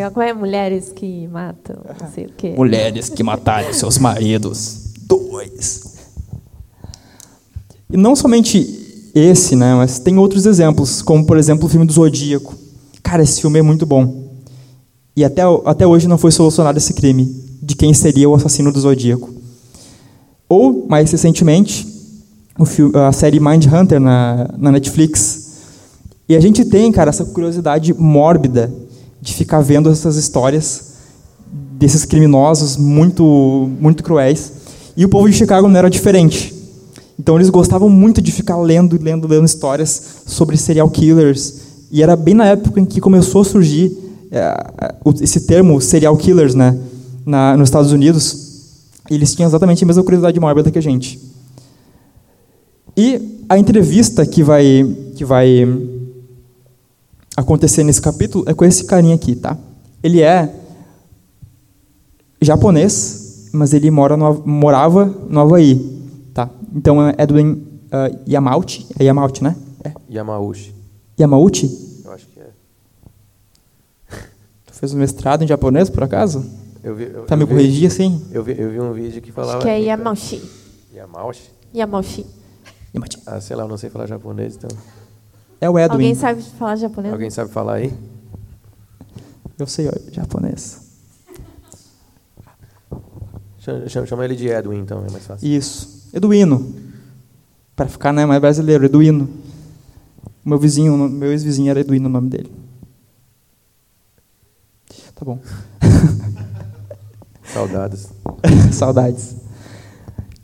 legal. Como é? Mulheres que matam, não sei o quê. Mulheres que mataram seus maridos. Dois. E não somente esse, né, mas tem outros exemplos, como por exemplo o filme do Zodíaco. Cara, esse filme é muito bom. E até, até hoje não foi solucionado esse crime de quem seria o assassino do Zodíaco. Ou, mais recentemente, o filme, a série Mindhunter na, na Netflix. E a gente tem, cara, essa curiosidade mórbida de ficar vendo essas histórias desses criminosos muito, muito cruéis. E o povo de Chicago não era diferente. Então eles gostavam muito de ficar lendo, lendo, lendo histórias sobre serial killers. E era bem na época em que começou a surgir é, esse termo serial killers, né, na, nos Estados Unidos. Eles tinham exatamente a mesma curiosidade mórbida que a gente. E a entrevista que vai que vai acontecer nesse capítulo é com esse carinha aqui, tá? Ele é japonês, mas ele mora no, morava no Havaí, tá? Então é Edwin uh, Yamauchi, é Yamauchi, né? É. Yamauchi. Yamauchi? Eu acho que é. Tu fez um mestrado em japonês, por acaso? Eu vi, eu, Tá me eu corrigir assim? Eu vi, eu vi um vídeo que falava. Acho que é Yamauchi. Yamauchi? Yamauchi. Yamauchi. Ah, sei lá, eu não sei falar japonês, então. É o Edwin. Alguém sabe falar japonês? Alguém sabe falar aí? Eu sei ó, japonês. Chama, chama- ele de Edwin, então, é mais fácil. Isso. Eduino. Para ficar né, mais brasileiro, Eduino. Meu vizinho, meu ex-vizinho era Eduino o nome dele. Tá bom. Saudades. Saudades.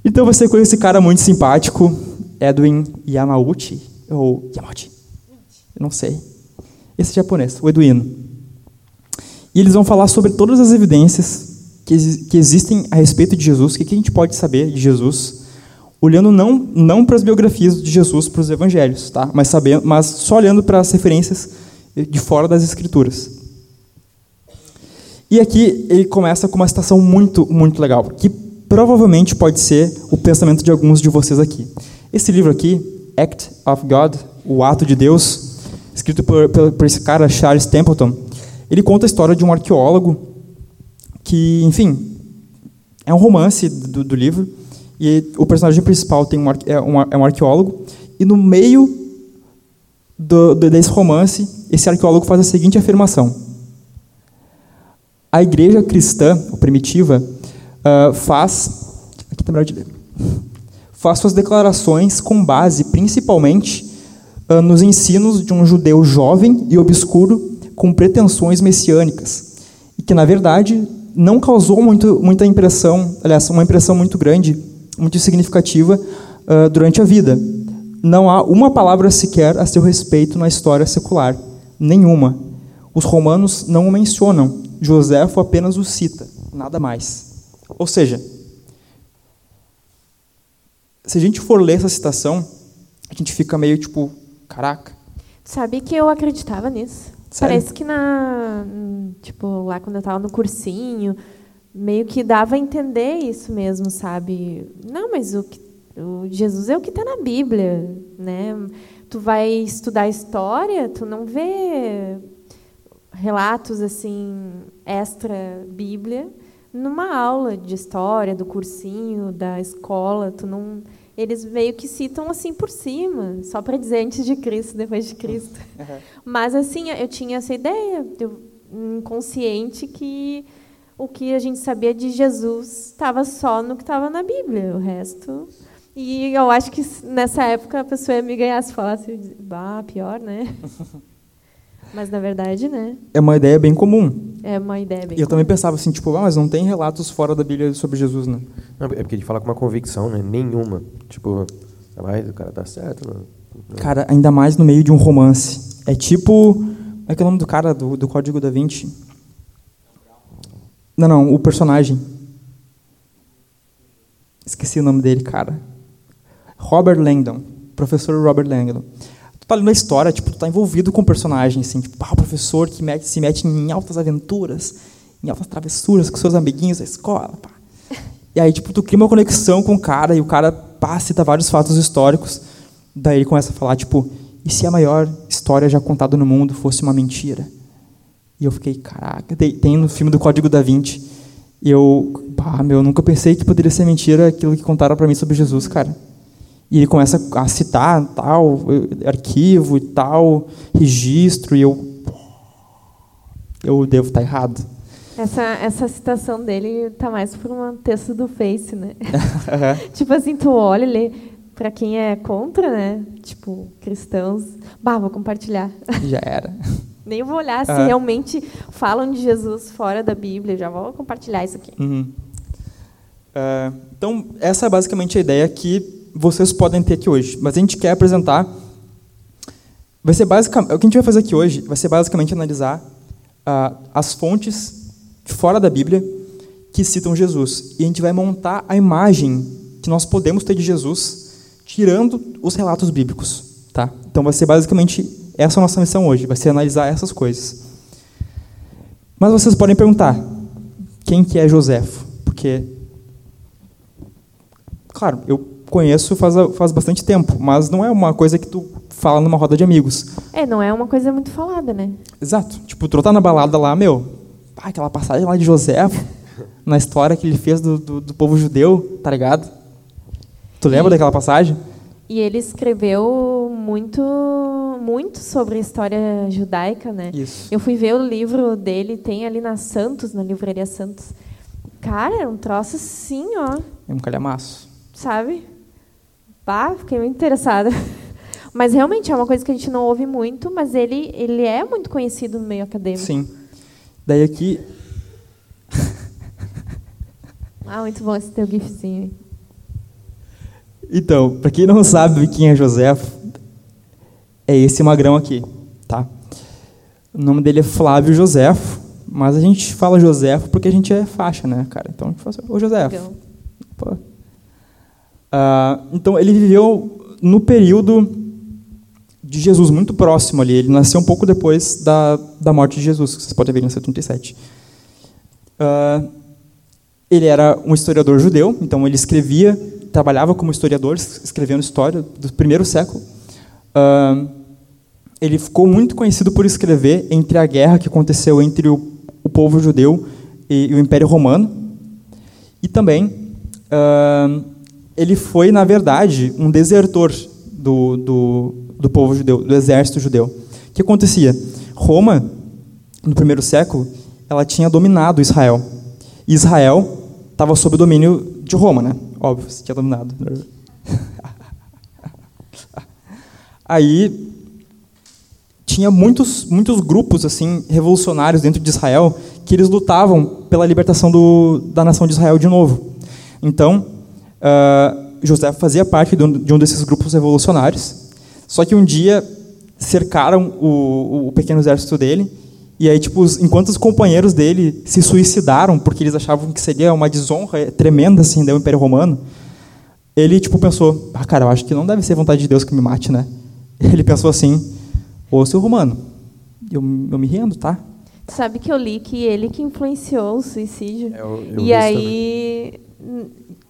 Então você conhece esse cara muito simpático, Edwin Yamauchi, ou Yamauchi, eu não sei. Esse japonês, o Eduino. E eles vão falar sobre todas as evidências que, exi- que existem a respeito de Jesus, o que a gente pode saber de Jesus, olhando não, não para as biografias de Jesus, para os evangelhos, tá? mas, sabendo, mas só olhando para as referências de fora das escrituras. E aqui ele começa com uma citação muito, muito legal, que provavelmente pode ser o pensamento de alguns de vocês aqui. Esse livro aqui, Act of God, O Ato de Deus, escrito por, por, por esse cara, Charles Templeton, ele conta a história de um arqueólogo que, enfim, é um romance do, do livro, e o personagem principal tem um, é, um, é um arqueólogo, e no meio do, do- desse romance, esse arqueólogo faz a seguinte afirmação. A igreja cristã, ou primitiva, ah, faz. Aqui está melhor de ler. Faz suas declarações com base, principalmente, nos ensinos de um judeu jovem e obscuro com pretensões messiânicas, e que, na verdade, não causou muito, muita impressão, aliás, uma impressão muito grande, muito significativa ah, durante a vida. Não há uma palavra sequer a seu respeito na história secular, nenhuma. Os romanos não o mencionam, Joséfo apenas o cita, nada mais. Ou seja, se a gente for ler essa citação, a gente fica meio tipo, caraca, Sabe que eu acreditava nisso. Sério? Parece que na. Tipo, lá quando eu estava no cursinho, meio que dava a entender isso mesmo, sabe? Não, mas o, que- o Jesus é o que está na Bíblia, né? Tu vai estudar história, tu não vê relatos assim extra Bíblia numa aula de história do cursinho da escola, tu não eles meio que citam assim por cima, só para dizer antes de Cristo, depois de Cristo. Mas assim, eu tinha essa ideia, eu, inconsciente que o que a gente sabia de Jesus estava só no que estava na Bíblia, o resto. E eu acho que nessa época a pessoa ia me ganhar se falasse, bah, pior, né? Mas na verdade, né? é uma ideia bem comum. É uma ideia bem. E eu também pensava assim, tipo, ah, mas não tem relatos fora da Bíblia sobre Jesus, né? Não, é porque ele fala com uma convicção, né? Nenhuma. Tipo, mas o cara tá certo. Não, não. Cara, ainda mais no meio de um romance. É tipo. Como é que é o nome do cara do, do Código da Vinci? Não, não, o personagem. Esqueci o nome dele, cara. Robert Langdon. Professor Robert Langdon. Tu tá lendo história, tipo, tu tá envolvido com o personagem, assim, tipo, ah, o professor que mete- se mete em altas aventuras, em altas travessuras com seus amiguinhos da escola, pá. E aí, tipo, tu cria uma conexão com o cara e o cara pá, cita vários fatos históricos. Daí ele começa a falar, tipo, e se a maior história já contada no mundo fosse uma mentira? E eu fiquei, caraca, tem, no filme do Código da Vinci. E eu, pá, meu, eu nunca pensei que poderia ser mentira aquilo que contaram para mim sobre Jesus, cara. E ele começa a citar tal arquivo e tal registro e eu eu devo estar errado. Essa, essa citação dele tá mais por um texto do Face, né? tipo assim, tu olha e lê para quem é contra, né? Tipo, cristãos, bah, vou compartilhar. Já era. Nem vou olhar se realmente falam de Jesus fora da Bíblia, já vou compartilhar isso aqui. Uhum. Uh, então, essa é basicamente a ideia que vocês podem ter aqui hoje. Mas a gente quer apresentar. Vai ser basicamente. O que a gente vai fazer aqui hoje vai ser basicamente analisar uh, as fontes fora da Bíblia que citam Jesus. E a gente vai montar a imagem que nós podemos ter de Jesus tirando os relatos bíblicos. Tá? Então vai ser basicamente essa é a nossa missão hoje, vai ser analisar essas coisas. Mas vocês podem perguntar, quem que é Joséfo? Porque, claro, eu conheço faz, faz bastante tempo, mas não é uma coisa que tu fala numa roda de amigos. É, não é uma coisa muito falada, né? Exato. Tipo, tu tá na balada lá, meu, ah, aquela passagem lá de Joséfo, na história que ele fez do, do, do povo judeu, tá ligado? Tu lembra e, daquela passagem? E ele escreveu muito muito sobre a história judaica, né? Isso. Eu fui ver o livro dele, tem ali na Santos, na livraria Santos. Cara, é um troço assim, ó. É um calhamaço. Sabe? Pá, fiquei muito interessada. Mas realmente é uma coisa que a gente não ouve muito, mas ele, ele é muito conhecido no meio acadêmico. Sim. Daí aqui. ah, muito bom esse teu gifzinho. Então, para quem não sabe quem é José, é esse magrão aqui, tá? O nome dele é Flávio Joséfo, mas a gente fala Joséfo porque a gente é faixa, né, cara? Então a gente fala assim, ô Joséfo. Ah, então ele viveu no período de Jesus, muito próximo ali. Ele nasceu um pouco depois da, da morte de Jesus, que vocês podem ver em 77. Uh, ele era um historiador judeu, então ele escrevia, trabalhava como historiador, escrevendo história do primeiro século. Uh, ele ficou muito conhecido por escrever entre a guerra que aconteceu entre o, o povo judeu e, e, o Império Romano. E também uh, ele foi, na verdade, um desertor do, do, do povo judeu, do exército judeu. O que acontecia? Roma, no primeiro século, ela tinha dominado Israel. E Israel estava sob o domínio de Roma, né? Óbvio, tinha dominado. Aí tinha muitos muitos grupos assim revolucionários dentro de Israel que eles lutavam pela libertação do, da nação de Israel de novo. Então uh, José fazia parte de um, de um, desses grupos revolucionários. Só que um dia cercaram o, o pequeno exército dele e aí tipo enquanto os companheiros dele se suicidaram porque eles achavam que seria uma desonra tremenda assim do Império Romano, ele tipo pensou, ah cara, eu acho que não deve ser vontade de Deus que me mate, né? Ele pensou assim, ô seu Romano, eu, eu me rendo, tá? Sabe que eu li que ele que influenciou o suicídio. É, eu, eu e aí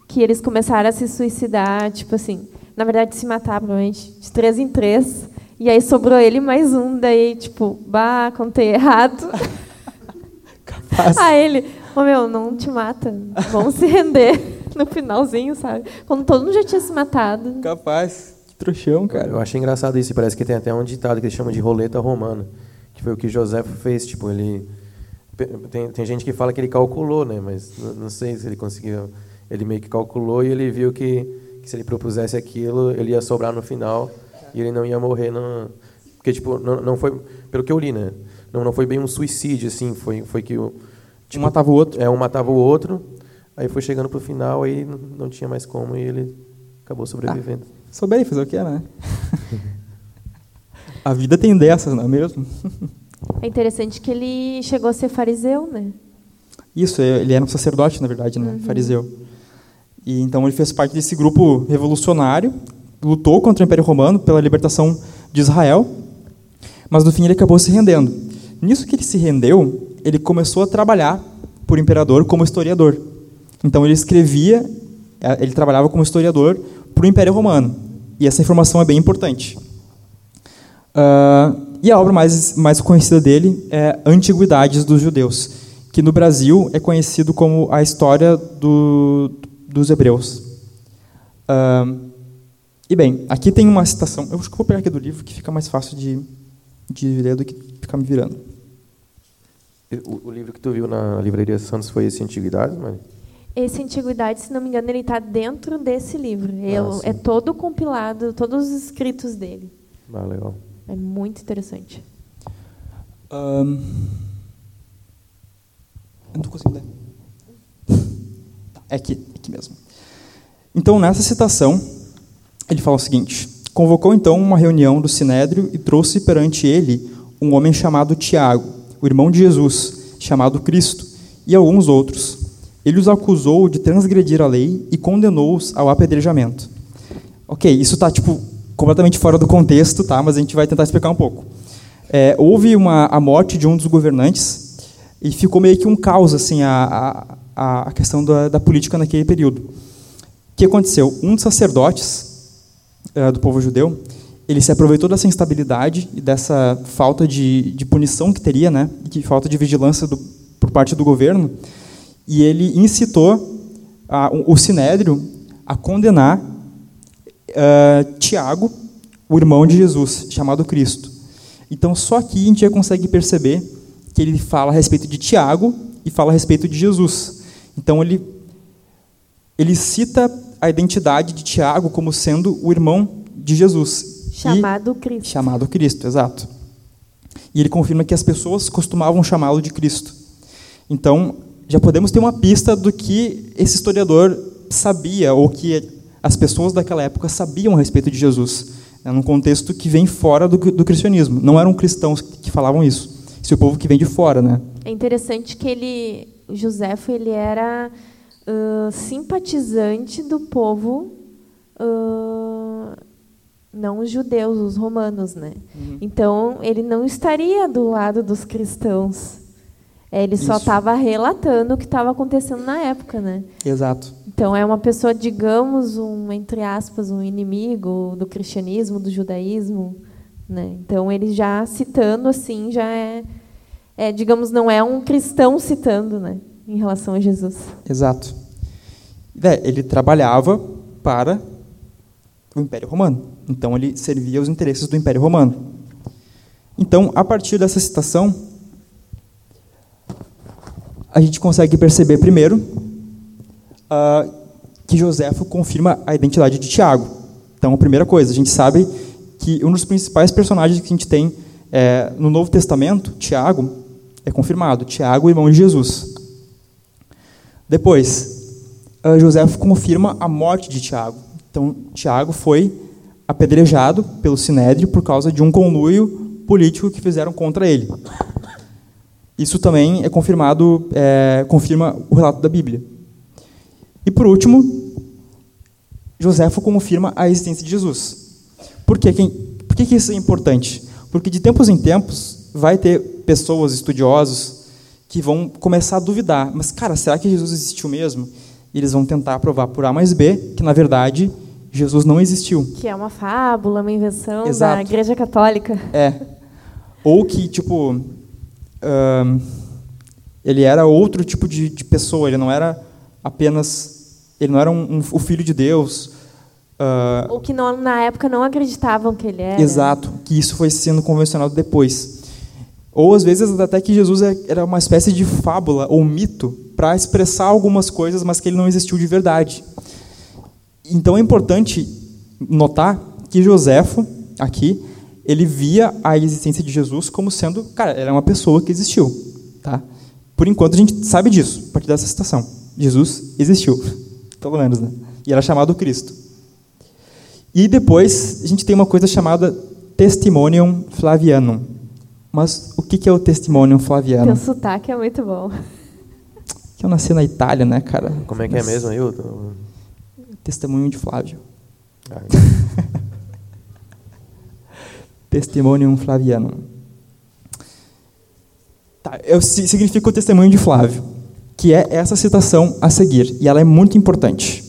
que eles começaram a se suicidar, tipo assim, na verdade se matar provavelmente de três em três. E aí sobrou ele mais um, daí tipo, bah, contei errado. Capaz. Aí ele, ô oh, meu, não te mata, vamos se render no finalzinho, sabe? Quando todo mundo já tinha se matado. Capaz trouxão, cara. Eu achei engraçado isso. Parece que tem até um ditado que eles chamam de roleta romana, que foi o que José fez. Tipo, ele tem, tem gente que fala que ele calculou, né? Mas não, não sei se ele conseguiu. Ele meio que calculou e ele viu que, que, se ele propusesse aquilo, ele ia sobrar no final e ele não ia morrer no, porque tipo não, não foi pelo que eu li, né? Não, não foi bem um suicídio assim, foi foi que tipo, um matava o outro. É, um matava o outro. Aí foi chegando pro final aí não, não tinha mais como e ele acabou sobrevivendo. Ah. Souber fazer o que é, né? a vida tem dessas, não é mesmo? É interessante que ele chegou a ser fariseu, né? Isso, ele era um sacerdote, na verdade, né? Uhum. Fariseu. E então ele fez parte desse grupo revolucionário, lutou contra o Império Romano pela libertação de Israel, mas no fim ele acabou se rendendo. Nisso que ele se rendeu, ele começou a trabalhar por imperador como historiador. Então ele escrevia, é, ele trabalhava como historiador para o Império Romano. E essa informação é bem importante. Uh, e a obra mais, mais conhecida dele é Antiguidades dos Judeus, que no Brasil é conhecido como a história do, dos hebreus. Uh, e bem, aqui tem uma citação. Eu acho que vou pegar aqui do livro, que fica mais fácil de, de ler do que ficar me virando. O, o livro que tu viu na livraria Santos foi esse Antiguidades, mano? Esse Antiguidade, se não me engano, ele está dentro desse livro. Ah, é todo compilado, todos os escritos dele. Ah, legal. É muito interessante. Um, eu não consigo ler. É aqui, é aqui mesmo. Então, nessa citação, ele fala o seguinte: Convocou então uma reunião do sinédrio e trouxe perante ele um homem chamado Tiago, o irmão de Jesus, chamado Cristo, e alguns outros ele os acusou de transgredir a lei e condenou-os ao apedrejamento. Ok, isso está tipo completamente fora do contexto, tá? Mas a gente vai tentar explicar um pouco. É, houve uma a morte de um dos governantes e ficou meio que um caos assim a, a, a questão da, da política naquele período. O que aconteceu? Um dos sacerdotes é, do povo judeu ele se aproveitou dessa instabilidade e dessa falta de, de punição que teria, né, de falta de vigilância do, por parte do governo, e ele incitou a, o Sinédrio a condenar uh, Tiago, o irmão de Jesus, chamado Cristo. Então, só aqui a gente já consegue perceber que ele fala a respeito de Tiago e fala a respeito de Jesus. Então, ele, ele cita a identidade de Tiago como sendo o irmão de Jesus. Chamado e, Cristo. Chamado Cristo, exato. E ele confirma que as pessoas costumavam chamá-lo de Cristo. Então, já podemos ter uma pista do que esse historiador sabia, ou que as pessoas daquela época sabiam a respeito de Jesus, né, num contexto que vem fora do, do cristianismo. Não eram cristãos que falavam isso, esse é o povo que vem de fora. Né? É interessante que ele, Joséfo, ele era uh, simpatizante do povo, uh, não os judeus, os romanos. Né? Uhum. Então, ele não estaria do lado dos cristãos. É, ele só estava relatando o que estava acontecendo na época, né? Exato. Então é uma pessoa, digamos, um entre aspas, um inimigo do cristianismo, do judaísmo, né? Então ele já citando assim já é, é, digamos, não é um cristão citando, né? Em relação a Jesus. Exato. É, ele trabalhava para o Império Romano. Então ele servia os interesses do Império Romano. Então, a partir dessa citação, a gente consegue perceber, primeiro, uh, que Joséfo confirma a identidade de Tiago. Então, a primeira coisa, a gente sabe que um dos principais personagens que a gente tem é, no Novo Testamento, Tiago, é confirmado. Tiago, irmão de Jesus. Depois, uh, Joséfo confirma a morte de Tiago. Então, Tiago foi apedrejado pelo Sinédrio por causa de um conluio político que fizeram contra ele. Isso também é confirmado, é, confirma o relato da Bíblia. E por último, Joséfo confirma a existência de Jesus. Por, que, por que, que isso é importante? Porque de tempos em tempos vai ter pessoas, estudiosos, que vão começar a duvidar. Mas, cara, será que Jesus existiu mesmo? E eles vão tentar provar por A mais B que, na verdade, Jesus não existiu. Que é uma fábula, uma invenção Exato. da Igreja Católica. É. Ou que, tipo, ele era outro tipo de, de, pessoa, ele não era apenas, ele não era um, um, o filho de Deus. Uh, Ou que não, na época não acreditavam que ele era. Exato, que isso foi sendo convencionado depois. Ou às vezes até que Jesus é, era uma espécie de fábula ou mito para expressar algumas coisas, mas que ele não existiu de verdade. Então é importante notar que Joséfo, aqui, ele via a existência de Jesus como sendo, cara, era uma pessoa que existiu, tá? Por enquanto a gente sabe disso, a partir dessa citação. Jesus existiu, pelo menos, né? E era chamado Cristo. E depois a gente tem uma coisa chamada Testimonium Flavianum. Mas o que é o Testimonium Flavianum? Teu sotaque é muito bom. Que eu nasci na Itália, né, cara? Como é que é mesmo, Ailton? Testemunho de Flávio. Ah, Testimonium Flavianum. Tá, eu, significa o testemunho de Flávio, que é essa citação a seguir, e ela é muito importante,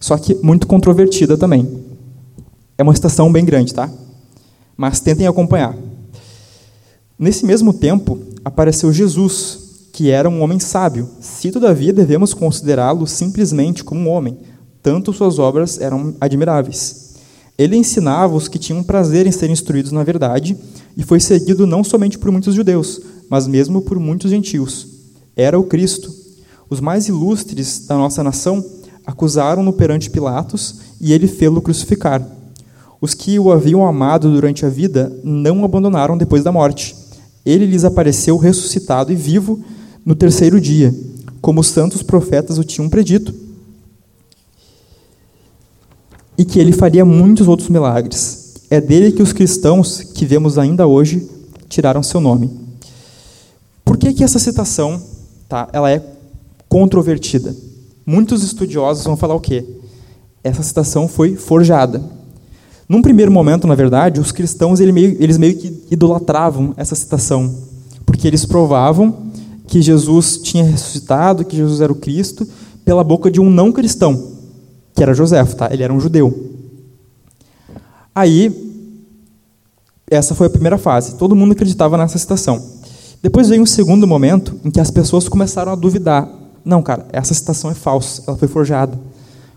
só que muito controvertida também. É uma citação bem grande, tá? Mas tentem acompanhar. Nesse mesmo tempo, apareceu Jesus, que era um homem sábio. Se, todavia, devemos considerá-lo simplesmente como um homem, tanto suas obras eram admiráveis. Ele ensinava os que tinham prazer em serem instruídos na verdade, e foi seguido não somente por muitos judeus, mas mesmo por muitos gentios. Era o Cristo. Os mais ilustres da nossa nação acusaram-no perante Pilatos, e ele fê-lo crucificar. Os que o haviam amado durante a vida não o abandonaram depois da morte. Ele lhes apareceu ressuscitado e vivo no terceiro dia, como os santos profetas o tinham predito, e que ele faria muitos outros milagres. É dele que os cristãos, que vemos ainda hoje, tiraram seu nome. Por que, que essa citação tá, ela é controvertida? Muitos estudiosos vão falar o quê? Essa citação foi forjada. Num primeiro momento, na verdade, os cristãos eles meio, eles meio que idolatravam essa citação, porque eles provavam que Jesus tinha ressuscitado, que Jesus era o Cristo, pela boca de um não cristão, que era José, tá? Ele era um judeu. Aí, essa foi a primeira fase. Todo mundo acreditava nessa citação. Depois veio um segundo momento em que as pessoas começaram a duvidar. Não, cara, essa citação é falsa, ela foi forjada.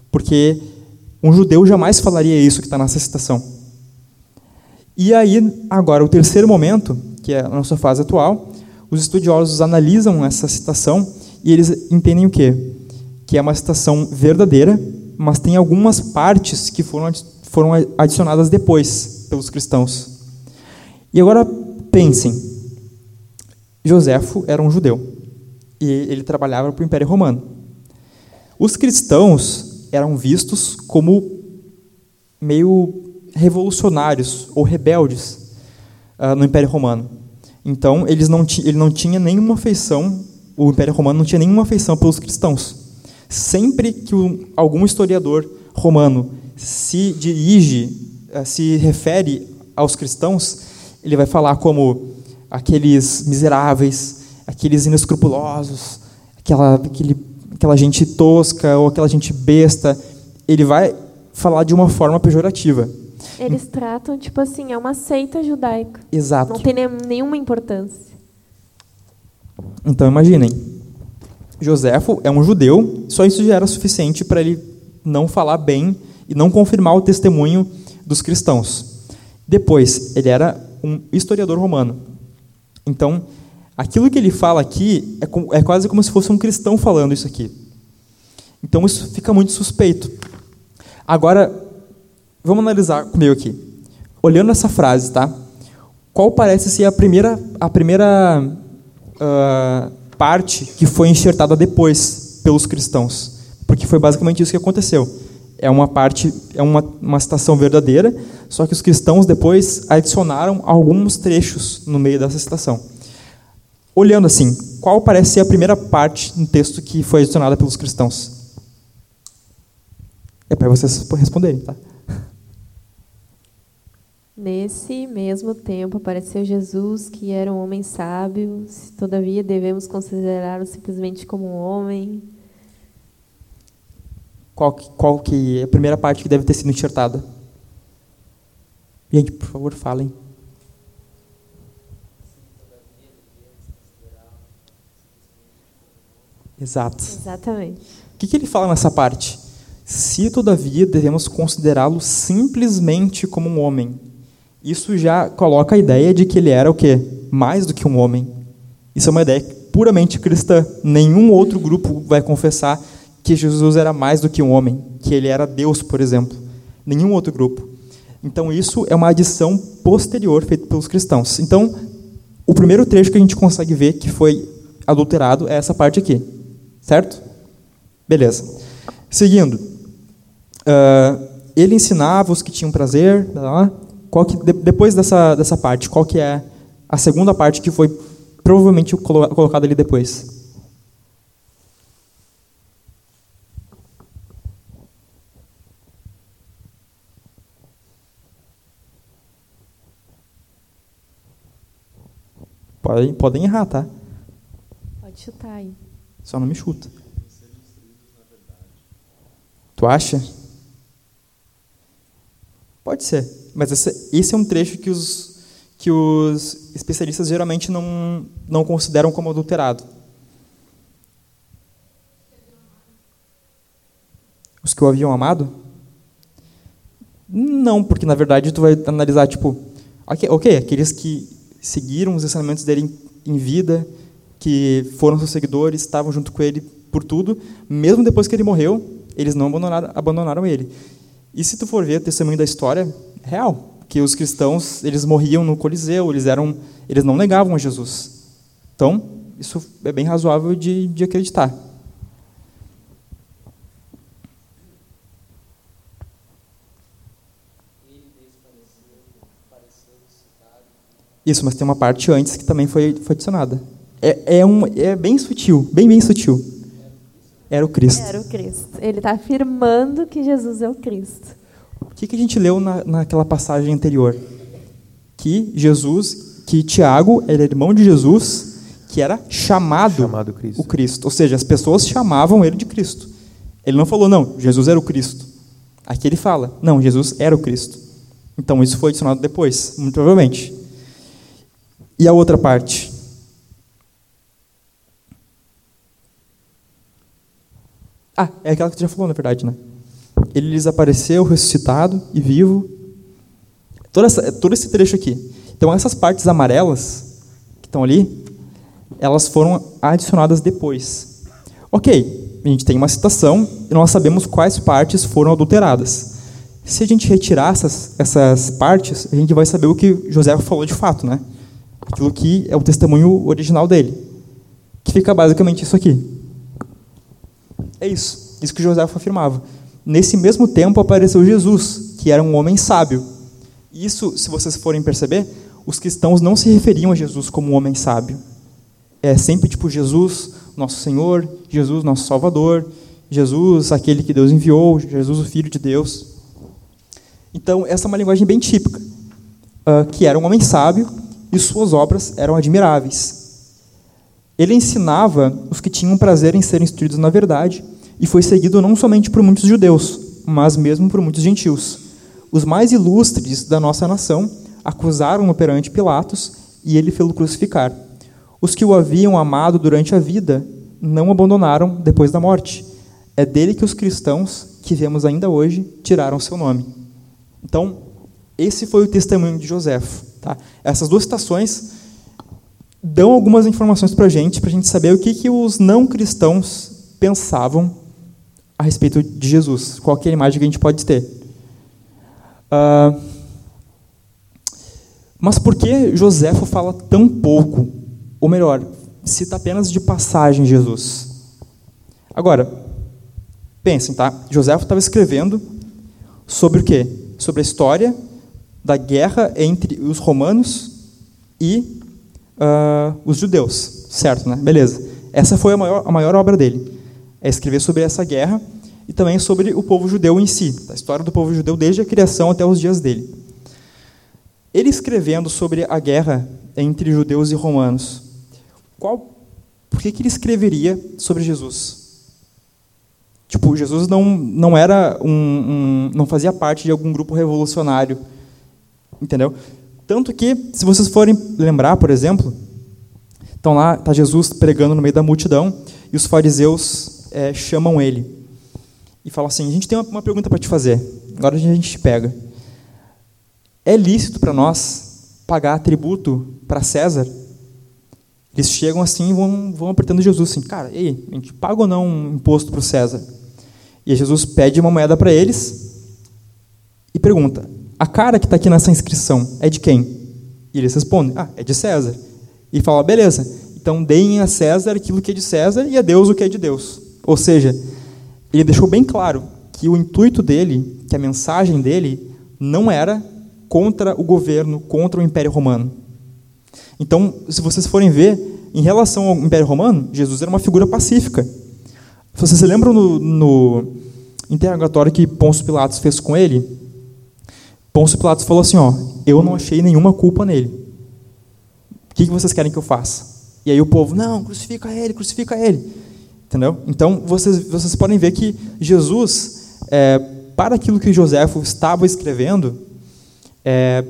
Porque um judeu jamais falaria isso que está nessa citação. E aí, agora, o terceiro momento, que é a nossa fase atual, os estudiosos analisam essa citação e eles entendem o quê? Que é uma citação verdadeira, mas tem algumas partes que foram, foram adicionadas depois pelos cristãos. E agora pensem: Joséfo era um judeu e ele trabalhava para o Império Romano. Os cristãos eram vistos como meio revolucionários ou rebeldes uh, no Império Romano. Então, eles não ele não tinha nenhuma afeição, o Império Romano não tinha nenhuma afeição pelos cristãos. Sempre que um, algum historiador romano se dirige, uh, se refere aos cristãos, ele vai falar como aqueles miseráveis, aqueles inescrupulosos, aquela, aquele, aquela gente tosca ou aquela gente besta, ele vai falar de uma forma pejorativa. Eles tratam, tipo assim, é uma seita judaica. Exato. Não tem nenhuma importância. Então, imaginem. Joséfo é um judeu, só isso já era suficiente para ele não falar bem e não confirmar o testemunho dos cristãos. Depois, ele era um historiador romano. Então, Aquilo que ele fala aqui é, é quase como se fosse um cristão falando isso aqui. Então isso fica muito suspeito. Agora, vamos analisar comigo aqui. Olhando essa frase, tá? Qual parece ser a primeira, a primeira uh, parte que foi enxertada depois pelos cristãos? Porque foi basicamente isso que aconteceu. É uma parte, é uma, uma citação verdadeira, só que os cristãos depois adicionaram alguns trechos no meio dessa citação olhando assim, qual parece ser a primeira parte no texto que foi adicionada pelos cristãos? É para vocês responderem, tá? Nesse mesmo tempo apareceu Jesus, que era um homem sábio, todavia devemos considerá-lo simplesmente como um homem. Qual, qual que é a primeira parte que deve ter sido enxertada? Gente, por favor, falem. Exato. Exatamente. O que, que ele fala nessa parte? Se, todavia, devemos considerá-lo simplesmente como um homem. Isso já coloca a ideia de que ele era o quê? Mais do que um homem. Isso é uma ideia puramente cristã. Nenhum outro grupo vai confessar que Jesus era mais do que um homem, que ele era Deus, por exemplo. Nenhum outro grupo. Então, isso é uma adição posterior feita pelos cristãos. Então, o primeiro trecho que a gente consegue ver que foi adulterado é essa parte aqui. Certo? Beleza. Seguindo. Uh, ele ensinava os que tinham prazer. Qual que, depois dessa, dessa parte, qual que é a segunda parte que foi provavelmente colocada ali depois? Podem, podem errar, tá? Pode chutar aí. Só não me chuta. Tu acha? Pode ser. Mas esse, esse é um trecho que os, que os especialistas geralmente não, não consideram como adulterado. Os que o haviam amado? Não, porque na verdade tu vai analisar, tipo, ok, aqueles que seguiram os ensinamentos dele em, em vida, que foram seus seguidores, estavam junto com ele por tudo, mesmo depois que ele morreu, eles não abandonaram, abandonaram ele. E se tu for ver o testemunho da história, é real, que os cristãos, eles morriam no Coliseu, eles eram, eles não negavam a Jesus. Então, isso é bem razoável de, de acreditar. Isso, mas tem uma parte antes que também foi, foi adicionada. É, é, um, é bem sutil, bem, bem sutil. Era o Cristo. Era o Cristo. Ele está afirmando que Jesus é o Cristo. O que, que a gente leu na, naquela passagem anterior? Que Jesus, que Tiago era irmão de Jesus, que era chamado, chamado Cristo. o Cristo. Ou seja, as pessoas chamavam ele de Cristo. Ele não falou, não, Jesus era o Cristo. Aqui ele fala, não, Jesus era o Cristo. Então isso foi adicionado depois, muito provavelmente. E a outra parte? Ah, é aquela que você já falou, na verdade, né? Ele lhes apareceu ressuscitado e vivo. Todo, essa, todo esse trecho aqui. Então, essas partes amarelas que estão ali, elas foram adicionadas depois. Ok, a gente tem uma citação e nós sabemos quais partes foram adulteradas. Se a gente retirar essas, essas partes, a gente vai saber o que José falou de fato, né? aquilo que é o testemunho original dele, que fica basicamente isso aqui. É isso, isso que José afirmava. Nesse mesmo tempo apareceu Jesus, que era um homem sábio. Isso, se vocês forem perceber, os cristãos não se referiam a Jesus como um homem sábio. É sempre tipo Jesus, nosso Senhor, Jesus, nosso Salvador, Jesus, aquele que Deus enviou, Jesus, o Filho de Deus. Então, essa é uma linguagem bem típica, uh, que era um homem sábio e suas obras eram admiráveis. Ele ensinava os que tinham prazer em serem instruídos na verdade e foi seguido não somente por muitos judeus, mas mesmo por muitos gentios. Os mais ilustres da nossa nação acusaram-no perante Pilatos e ele fez-o crucificar. Os que o haviam amado durante a vida não abandonaram depois da morte. É dele que os cristãos, que vemos ainda hoje, tiraram seu nome. Então, esse foi o testemunho de Joséfo. Tá? Essas duas citações dão algumas informações para a gente, para a gente saber o que, que os não cristãos pensavam a respeito de Jesus. Qual é a imagem que a gente pode ter. Uh, mas por que Joséfo fala tão pouco? Ou melhor, cita apenas de passagem Jesus? Agora, pensem, tá? Joséfo estava escrevendo sobre o quê? Sobre a história da guerra entre os romanos e uh, os judeus, certo, né? Beleza. Essa foi a maior, a maior obra dele, é escrever sobre essa guerra e também sobre o povo judeu em si, a história do povo judeu desde a criação até os dias dele. Ele escrevendo sobre a guerra entre judeus e romanos, qual, por que, que ele escreveria sobre Jesus? Tipo, Jesus não, não era um, um, não fazia parte de algum grupo revolucionário Entendeu? Tanto que, se vocês forem lembrar, por exemplo, estão lá, está Jesus pregando no meio da multidão e os fariseus é, chamam ele e falam assim: A gente tem uma, uma pergunta para te fazer, agora a gente te pega. É lícito para nós pagar tributo para César? Eles chegam assim e vão, vão apertando Jesus assim: Cara, ei, a gente paga ou não um imposto para o César? E Jesus pede uma moeda para eles e pergunta: a cara que está aqui nessa inscrição é de quem? E eles respondem, ah, é de César. E fala, beleza, então deem a César aquilo que é de César e a Deus o que é de Deus. Ou seja, ele deixou bem claro que o intuito dele, que a mensagem dele, não era contra o governo, contra o Império Romano. Então, se vocês forem ver, em relação ao Império Romano, Jesus era uma figura pacífica. Vocês se lembram no, no interrogatório que Pôncio Pilatos fez com ele? Pôncio Pilatos falou assim, ó, eu não achei nenhuma culpa nele. O que, vocês querem que eu faça? E aí o povo, não, crucifica ele, crucifica ele. Entendeu? Então, vocês, vocês podem ver que Jesus, é, para aquilo que Joséfo estava escrevendo, é,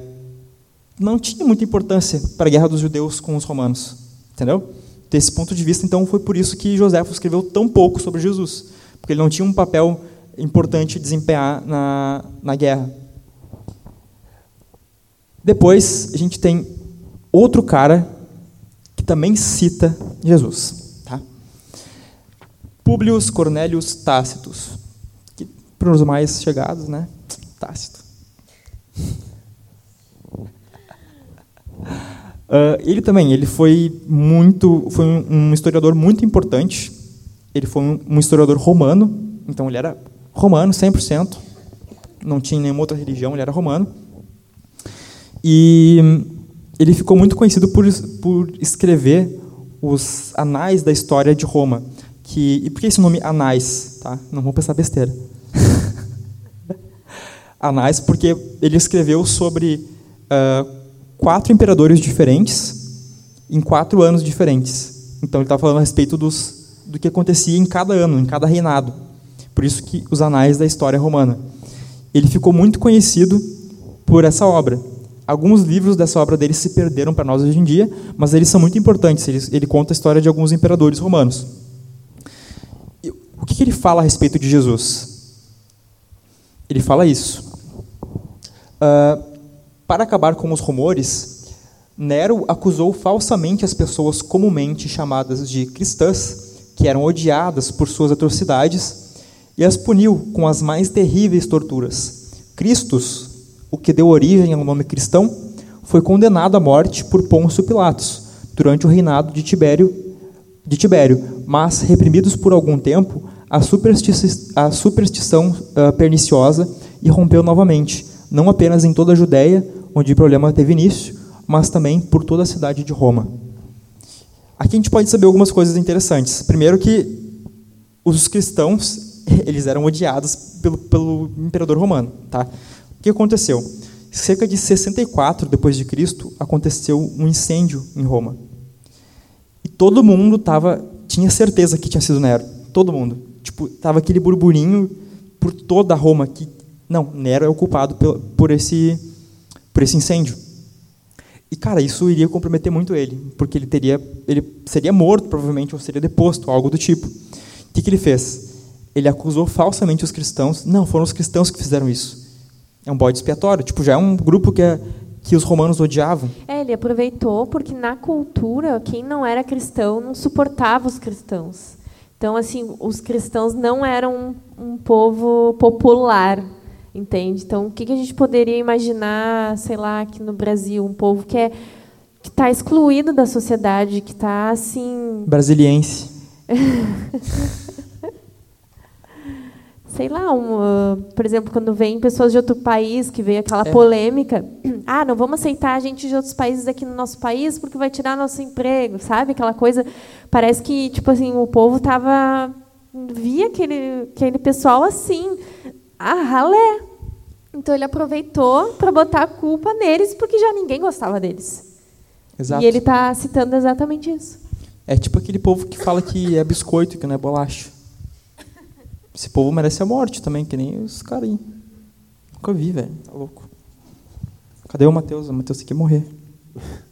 não tinha muita importância para a guerra dos judeus com os romanos, entendeu? Desse ponto de vista, então, foi por isso que Joséfo escreveu tão pouco sobre Jesus, porque ele não tinha um papel importante desempenhar na, na guerra. Depois, a gente tem outro cara que também cita Jesus. Tá? Publius Cornelius Tácitus, que para os mais chegados, né? Tácito. Uh, ele também, ele foi muito, foi um historiador muito importante. Ele foi um historiador romano, então ele era romano 100%, não tinha nenhuma outra religião, ele era romano. E ele ficou muito conhecido por, por escrever os anais da história de Roma. Que, e por que esse nome anais? Tá? Não vou pensar besteira. anais, porque ele escreveu sobre uh, quatro imperadores diferentes em quatro anos diferentes. Então ele está falando a respeito dos, do que acontecia em cada ano, em cada reinado. Por isso que os anais da história romana. Ele ficou muito conhecido por essa obra. Alguns livros dessa obra dele se perderam para nós hoje em dia, mas eles são muito importantes. Ele, ele conta a história de alguns imperadores romanos. E o que, que ele fala a respeito de Jesus? Ele fala isso. Uh, para acabar com os rumores, Nero acusou falsamente as pessoas comumente chamadas de cristãs, que eram odiadas por suas atrocidades, e as puniu com as mais terríveis torturas. Cristos, o que deu origem ao nome cristão, foi condenado à morte por Pôncio Pilatos durante o reinado de Tibério, de Tibério mas reprimidos por algum tempo, a, superstici a superstição uh, perniciosa irrompeu novamente, não apenas em toda a Judéia, onde o problema teve início, mas também por toda a cidade de Roma. Aqui a gente pode saber algumas coisas interessantes. Primeiro que os cristãos eles eram odiados pelo, pelo imperador romano, tá? Que aconteceu? Cerca de 64 depois de Cristo aconteceu um incêndio em Roma. E todo mundo tava tinha certeza que tinha sido Nero, todo mundo. Tipo, tava aquele burburinho por toda Roma que não, Nero é o culpado por, por esse por esse incêndio. E cara, isso iria comprometer muito ele, porque ele teria, ele seria morto provavelmente ou seria deposto, algo do tipo. O que, que ele fez? Ele acusou falsamente os cristãos. Não, foram os cristãos que fizeram isso. É um bode expiatório. Tipo, já é um grupo que, é, que os romanos odiavam. É, ele aproveitou porque na cultura quem não era cristão não suportava os cristãos. Então, assim, os cristãos não eram um, um povo popular, entende? Então, o que, que a gente poderia imaginar, sei lá, aqui no Brasil, um povo que é que está excluído da sociedade, que está assim. Brasiliense. sei lá, um, uh, por exemplo, quando vem pessoas de outro país, que vem aquela é. polêmica, ah, não vamos aceitar a gente de outros países aqui no nosso país porque vai tirar nosso emprego, sabe? Aquela coisa, parece que tipo assim o povo tava via aquele aquele pessoal assim, ah, ralé. Então ele aproveitou para botar a culpa neles porque já ninguém gostava deles. Exato. E ele está citando exatamente isso. É tipo aquele povo que fala que é biscoito, que não é bolacha. Esse povo merece a morte também, que nem os caras aí. Nunca vi, velho. Tá louco. Cadê o Mateus? O Mateus tem que morrer.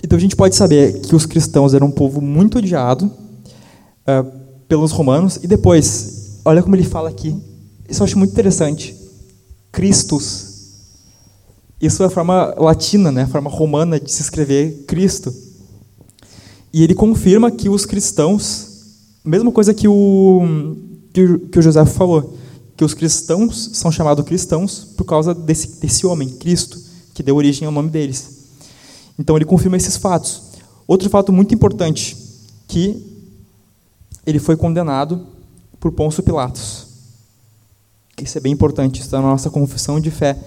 Então a gente pode saber que os cristãos eram um povo muito odiado uh, pelos romanos. E depois, olha como ele fala aqui. Isso eu acho muito interessante. Cristos. Isso é a forma latina, né? a forma romana de se escrever Cristo. E ele confirma que os cristãos mesma coisa que o, que o José falou, que os cristãos são chamados cristãos por causa desse, desse homem, Cristo, que deu origem ao nome deles. Então ele confirma esses fatos. Outro fato muito importante, que ele foi condenado por Pôncio Pilatos. Isso é bem importante, está na nossa confissão de fé.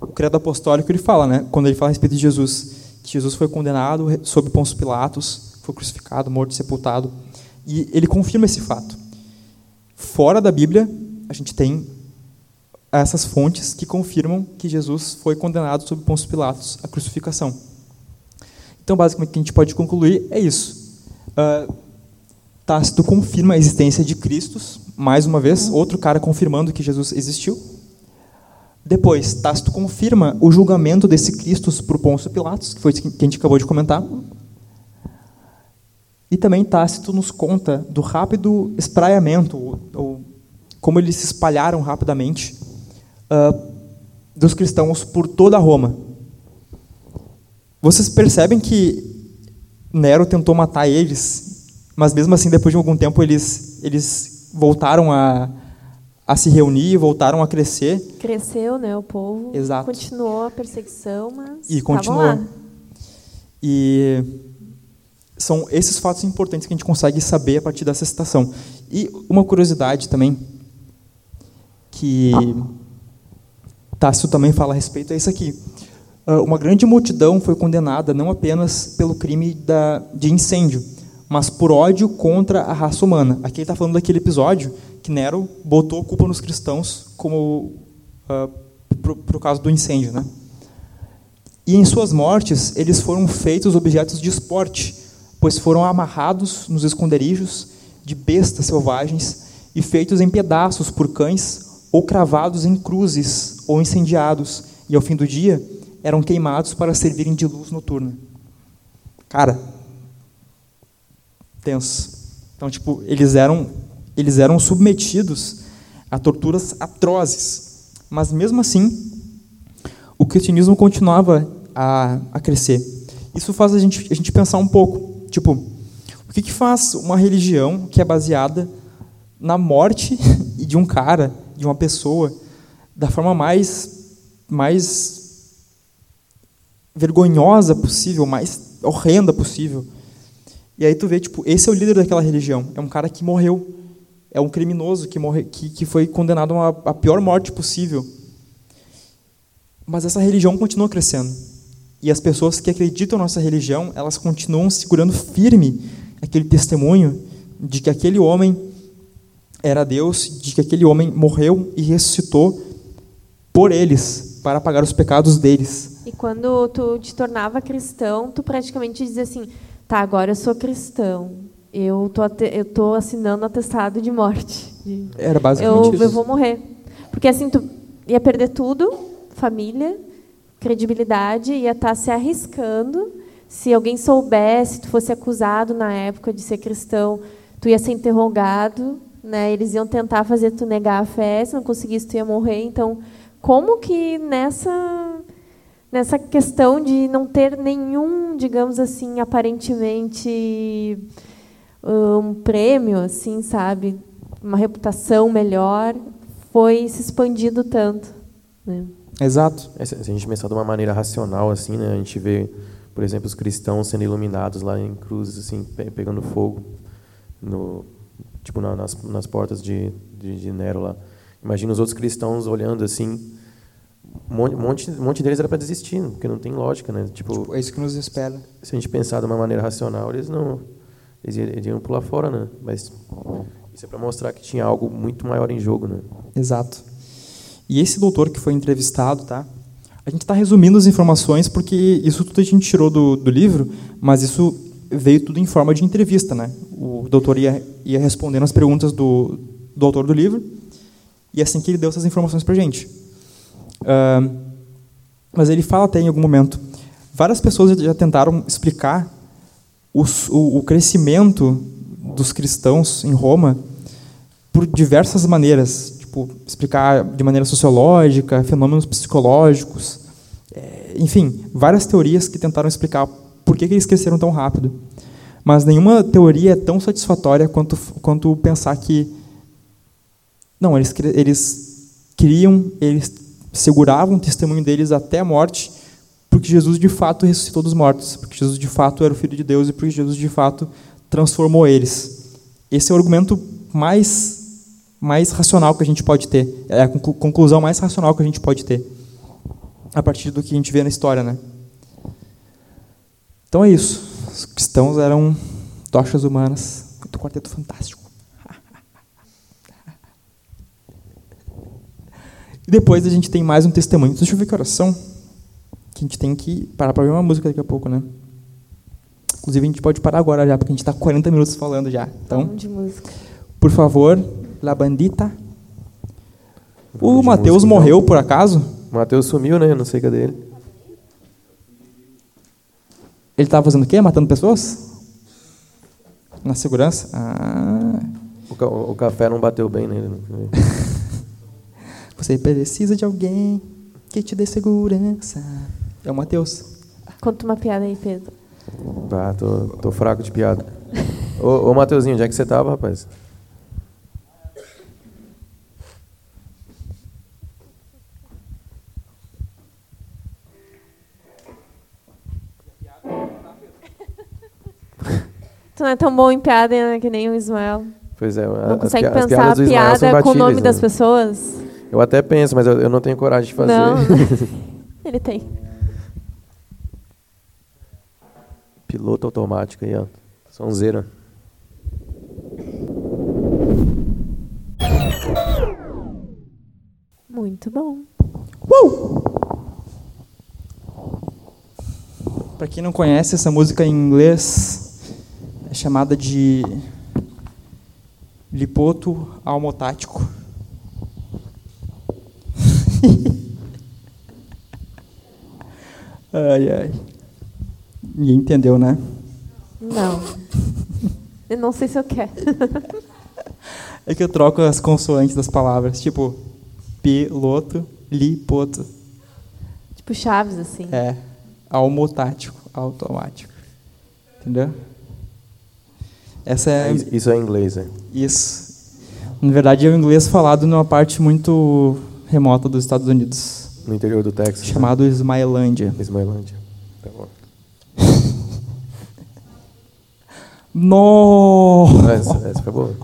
O credo apostólico ele fala, né, quando ele fala a respeito de Jesus, que Jesus foi condenado sob Pôncio Pilatos, foi crucificado, morto, sepultado. E ele confirma esse fato. Fora da Bíblia, a gente tem essas fontes que confirmam que Jesus foi condenado sob Pôncio Pilatos, a crucificação. Então, basicamente, o que a gente pode concluir é isso. Uh, Tácito confirma a existência de Cristos, mais uma vez, outro cara confirmando que Jesus existiu. Depois, Tácito confirma o julgamento desse Cristo por Pôncio Pilatos, que foi o que a gente acabou de comentar. E também Tácito nos conta do rápido espraiamento, ou, ou como eles se espalharam rapidamente uh, dos cristãos por toda Roma. Vocês percebem que Nero tentou matar eles, mas mesmo assim, depois de algum tempo, eles, eles voltaram a, a se reunir, voltaram a crescer. Cresceu, né, o povo. Exato. Continuou a perseguição, mas e continuou. E são esses fatos importantes que a gente consegue saber a partir dessa citação. E uma curiosidade também que Tácito também fala a respeito é isso aqui. Ah, uma grande multidão foi condenada não apenas pelo crime da, de incêndio, mas por ódio contra a raça humana. Aqui ele está falando daquele episódio que Nero botou a culpa nos cristãos como uh, causa do incêndio, né? E em suas mortes eles foram feitos objetos de esporte, pois foram amarrados nos esconderijos de bestas selvagens e feitos em pedaços por cães ou cravados em cruzes ou incendiados. E ao fim do dia eram queimados para servirem de luz noturna. Cara, tenso. Então, tipo, eles eram eles eram submetidos a torturas atrozes. Mas mesmo assim, o cristianismo continuava a, a crescer. Isso faz a gente, a gente pensar um pouco, tipo, o que, que faz uma religião que é baseada na morte de um cara, de uma pessoa, da forma mais, mais vergonhosa possível, mais horrenda possível. E aí tu vê, tipo, esse é o líder daquela religião. É um cara que morreu. É um criminoso que, morre, que, que foi condenado a, a pior morte possível. Mas essa religião continua crescendo. E as pessoas que acreditam nessa religião, elas continuam segurando firme aquele testemunho de que aquele homem era Deus, de que aquele homem morreu e ressuscitou por eles, para pagar os pecados deles. E quando tu te tornava cristão, tu praticamente dizia assim: tá, agora eu sou cristão. Eu tô, eu tô assinando atestado de morte. Era basicamente eu, isso. Eu vou morrer. Porque assim, tu ia perder tudo, família, credibilidade, ia estar tá se arriscando. Se alguém soubesse, tu fosse acusado na época de ser cristão, tu ia ser interrogado, né? Eles iam tentar fazer tu negar a fé, se não conseguisse tu ia morrer. Então, como que nessa nessa questão de não ter nenhum, digamos assim, aparentemente um prêmio, assim, sabe, uma reputação melhor, foi se expandido tanto, né? Exato. É, se a gente pensar de uma maneira racional, assim, né, a gente vê, por exemplo, os cristãos sendo iluminados lá em cruzes, assim, pegando fogo, no, tipo nas, nas portas de, de, de Nero lá. Imagina os outros cristãos olhando assim, um monte, um monte deles era para desistir, porque não tem lógica, né? Tipo, tipo, é isso que nos espera. Se a gente pensar de uma maneira racional, eles não eles iriam pular fora, né? Mas isso é para mostrar que tinha algo muito maior em jogo, né? Exato. E esse doutor que foi entrevistado, tá? A gente está resumindo as informações porque isso tudo a gente tirou do, do livro, mas isso veio tudo em forma de entrevista, né? O doutor ia, ia respondendo as perguntas do, do autor do livro e é assim que ele deu essas informações para a gente. Uh, mas ele fala até em algum momento, várias pessoas já tentaram explicar os, o, o crescimento dos cristãos em Roma por diversas maneiras, tipo explicar de maneira sociológica, fenômenos psicológicos, é, enfim, várias teorias que tentaram explicar por que, que eles cresceram tão rápido. Mas nenhuma teoria é tão satisfatória quanto, quanto pensar que não, eles, eles criam, eles seguravam o testemunho deles até a morte, porque Jesus de fato ressuscitou dos mortos, porque Jesus de fato era o Filho de Deus e porque Jesus de fato transformou eles. Esse é o argumento mais mais racional que a gente pode ter, é a conclusão mais racional que a gente pode ter a partir do que a gente vê na história, né? Então é isso. Os cristãos eram tochas humanas do quarteto fantástico. E depois a gente tem mais um testemunho. Deixa eu ver que oração. Que a gente tem que parar para ver uma música daqui a pouco, né? Inclusive, a gente pode parar agora já, porque a gente está 40 minutos falando já. Então, por favor, La Bandita. O Mateus morreu, por acaso? O Matheus sumiu, né? Não sei cadê ele. Ele estava fazendo o quê? Matando pessoas? Na segurança? Ah. O, ca o café não bateu bem nele. Você precisa de alguém que te dê segurança. É o Matheus. Conta uma piada aí, Pedro. Ah, tô, tô fraco de piada. ô, ô Mateuzinho, onde é que você tava, rapaz? É tão bom em piada né, que nem o Ismael. Pois é, Não consegue pi- pensar a piada com o nome imbatíveis, das né? pessoas? Eu até penso, mas eu, eu não tenho coragem de fazer. Não. Ele tem. Piloto automático aí, ó. Sonzeira. Muito bom. Para quem não conhece essa música em inglês, é chamada de lipoto almotático. ai, ai. Ninguém entendeu, né? Não. Eu não sei se eu quero. É que eu troco as consoantes das palavras, tipo piloto, lipoto. tipo Chaves, assim. É, almotático, automático. Entendeu? Essa é Isso é inglês, é. isso. Na verdade, é o inglês falado numa parte muito remota dos Estados Unidos, No interior do Texas. chamado Ismaelândia. Ismaelândia. Tá bom. Nossa! Ah, Essa, essa foi boa.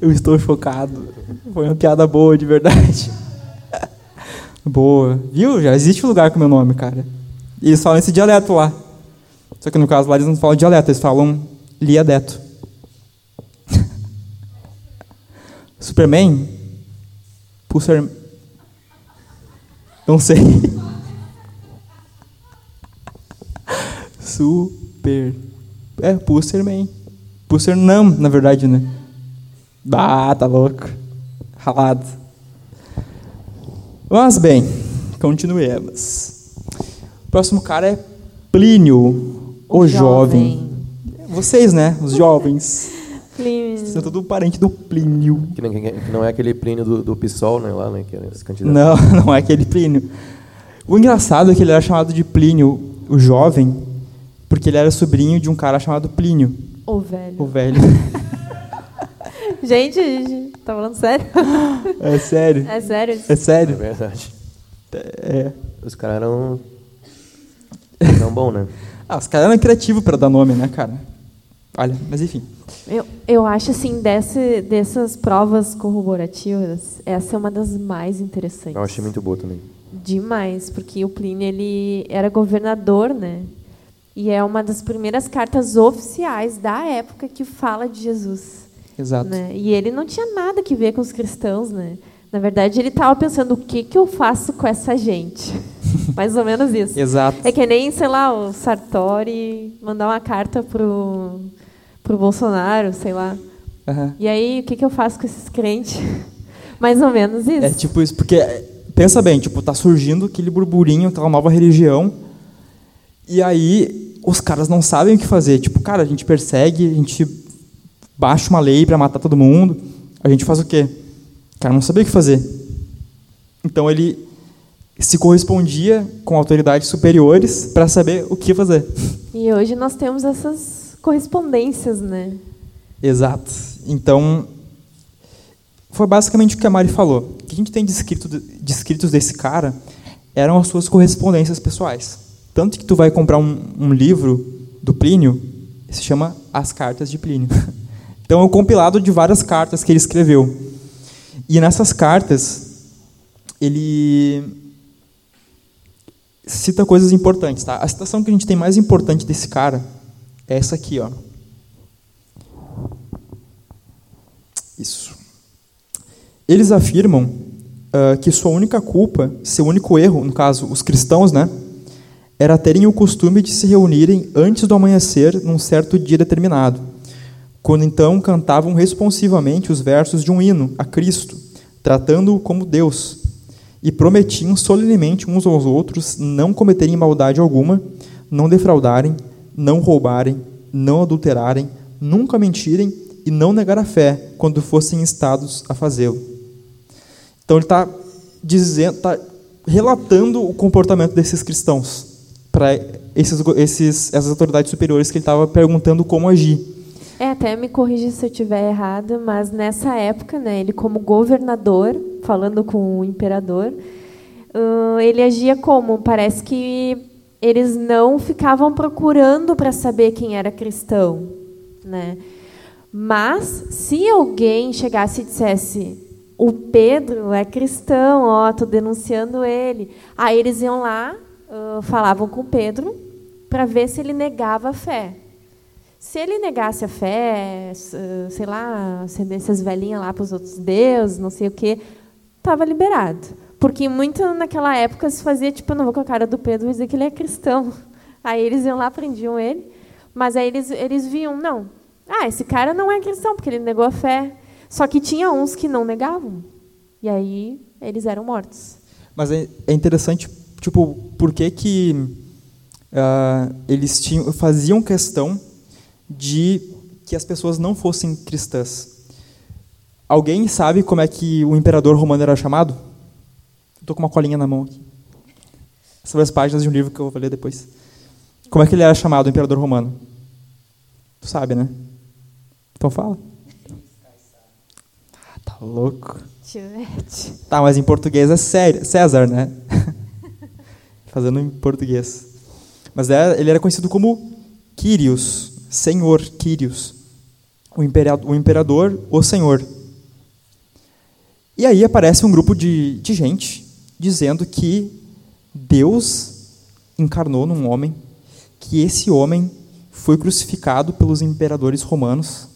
Eu estou chocado. Foi uma piada boa, de verdade. boa. Viu? Já existe um lugar com meu nome, cara. E eles falam esse dialeto lá. Só que no caso lá eles não falam dialeto, eles falam liadeto. Superman? Pulsar... Não sei. Super... É, Pulsarman. Pulsarnam, na verdade, né? Ah, tá louco. Ralado. Mas bem, continuemos. O próximo cara é Plínio, o, jovem. Vocês, né? Os jovens. Plínio. São tudo parente do Plínio. Que, não- que- que não é aquele Plínio do, do PSOL, né? Lá, né? Que esse candidato. Não, não é aquele Plínio. O engraçado é que ele era chamado de Plínio, o jovem, porque ele era sobrinho de um cara chamado Plínio, O velho. o velho. Gente, gente, tá falando sério? É sério. É sério? É É sério. verdade. É. Os caras eram. Não bom, né? Ah, os caras eram criativos para dar nome, né, cara? Olha, mas enfim. Eu, eu acho assim, desse, dessas provas corroborativas, essa é uma das mais interessantes. Eu achei muito boa também. Demais, porque o Plínio ele era governador, né? E é uma das primeiras cartas oficiais da época que fala de Jesus. Exato. Né? E ele não tinha nada que ver com os cristãos, né? Na verdade, ele estava pensando o que que eu faço com essa gente. Mais ou menos isso. Exato. É que nem, sei lá, o Sartori mandar uma carta pro pro Bolsonaro, sei lá. Aham. E aí, o que que eu faço com esses crentes? Mais ou menos isso. É tipo isso, porque pensa bem, tipo, tá surgindo aquele burburinho, aquela nova religião, e aí os caras não sabem o que fazer. Tipo, cara, a gente persegue, a gente baixa uma lei para matar todo mundo, a gente faz o quê? O cara não sabia o que fazer. Então ele se correspondia com autoridades superiores para saber o que fazer. E hoje nós temos essas correspondências, né? Exato. Então, foi basicamente o que a Mari falou. O que a gente tem descrito, descritos desse cara eram as suas correspondências pessoais. Tanto que tu vai comprar um, um livro do Plínio, se chama As Cartas de Plínio. Então, é um compilado de várias cartas que ele escreveu. E nessas cartas, ele cita coisas importantes. Tá? A citação que a gente tem mais importante desse cara é essa aqui, ó. Isso. Eles afirmam ah, que sua única culpa, seu único erro, no caso, os cristãos, né, era terem o costume de se reunirem antes do amanhecer num certo dia determinado, quando então cantavam responsivamente os versos de um hino a Cristo, tratando-o como Deus, e prometiam solenemente uns aos outros não cometerem maldade alguma, não defraudarem, não roubarem, não adulterarem, nunca mentirem e não negar a fé quando fossem instados a fazê-lo. Então ele está dizendo, tá relatando o comportamento desses cristãos para esses, esses, essas autoridades superiores que ele estava perguntando como agir. É, até me corrija se eu estiver errada, mas nessa época, né, ele como governador, falando com o imperador, uh, ele agia como? Parece que eles não ficavam procurando para saber quem era cristão, né? Mas se alguém chegasse e dissesse o Pedro é cristão, ó, tô denunciando ele, aí eles iam lá, uh, falavam com o Pedro para ver se ele negava a fé. Se ele negasse a fé, sei lá, acendesse as velhinhas lá para os outros deuses, não sei o quê, estava liberado. Porque muito naquela época se fazia, tipo, não vou com a cara do Pedro dizer que ele é cristão. Aí eles iam lá, prendiam ele, mas aí eles, eles viam, não, ah, esse cara não é cristão, porque ele negou a fé. Só que tinha uns que não negavam. E aí eles eram mortos. Mas é, é interessante, tipo, por que que uh, eles tinham, faziam questão de que as pessoas não fossem cristãs? Alguém sabe como é que o imperador romano era chamado? Estou com uma colinha na mão aqui. Sobre as páginas de um livro que eu vou ler depois. Como é que ele era chamado, o imperador romano? Tu sabe, né? Então fala. Ah, tá louco. Tá, mas em português é César, né? Fazendo em português. Mas ele era conhecido como Quírios, Senhor Quírios. O imperador, o imperador, o Senhor. E aí aparece um grupo de, de gente dizendo que Deus encarnou num homem, que esse homem foi crucificado pelos imperadores romanos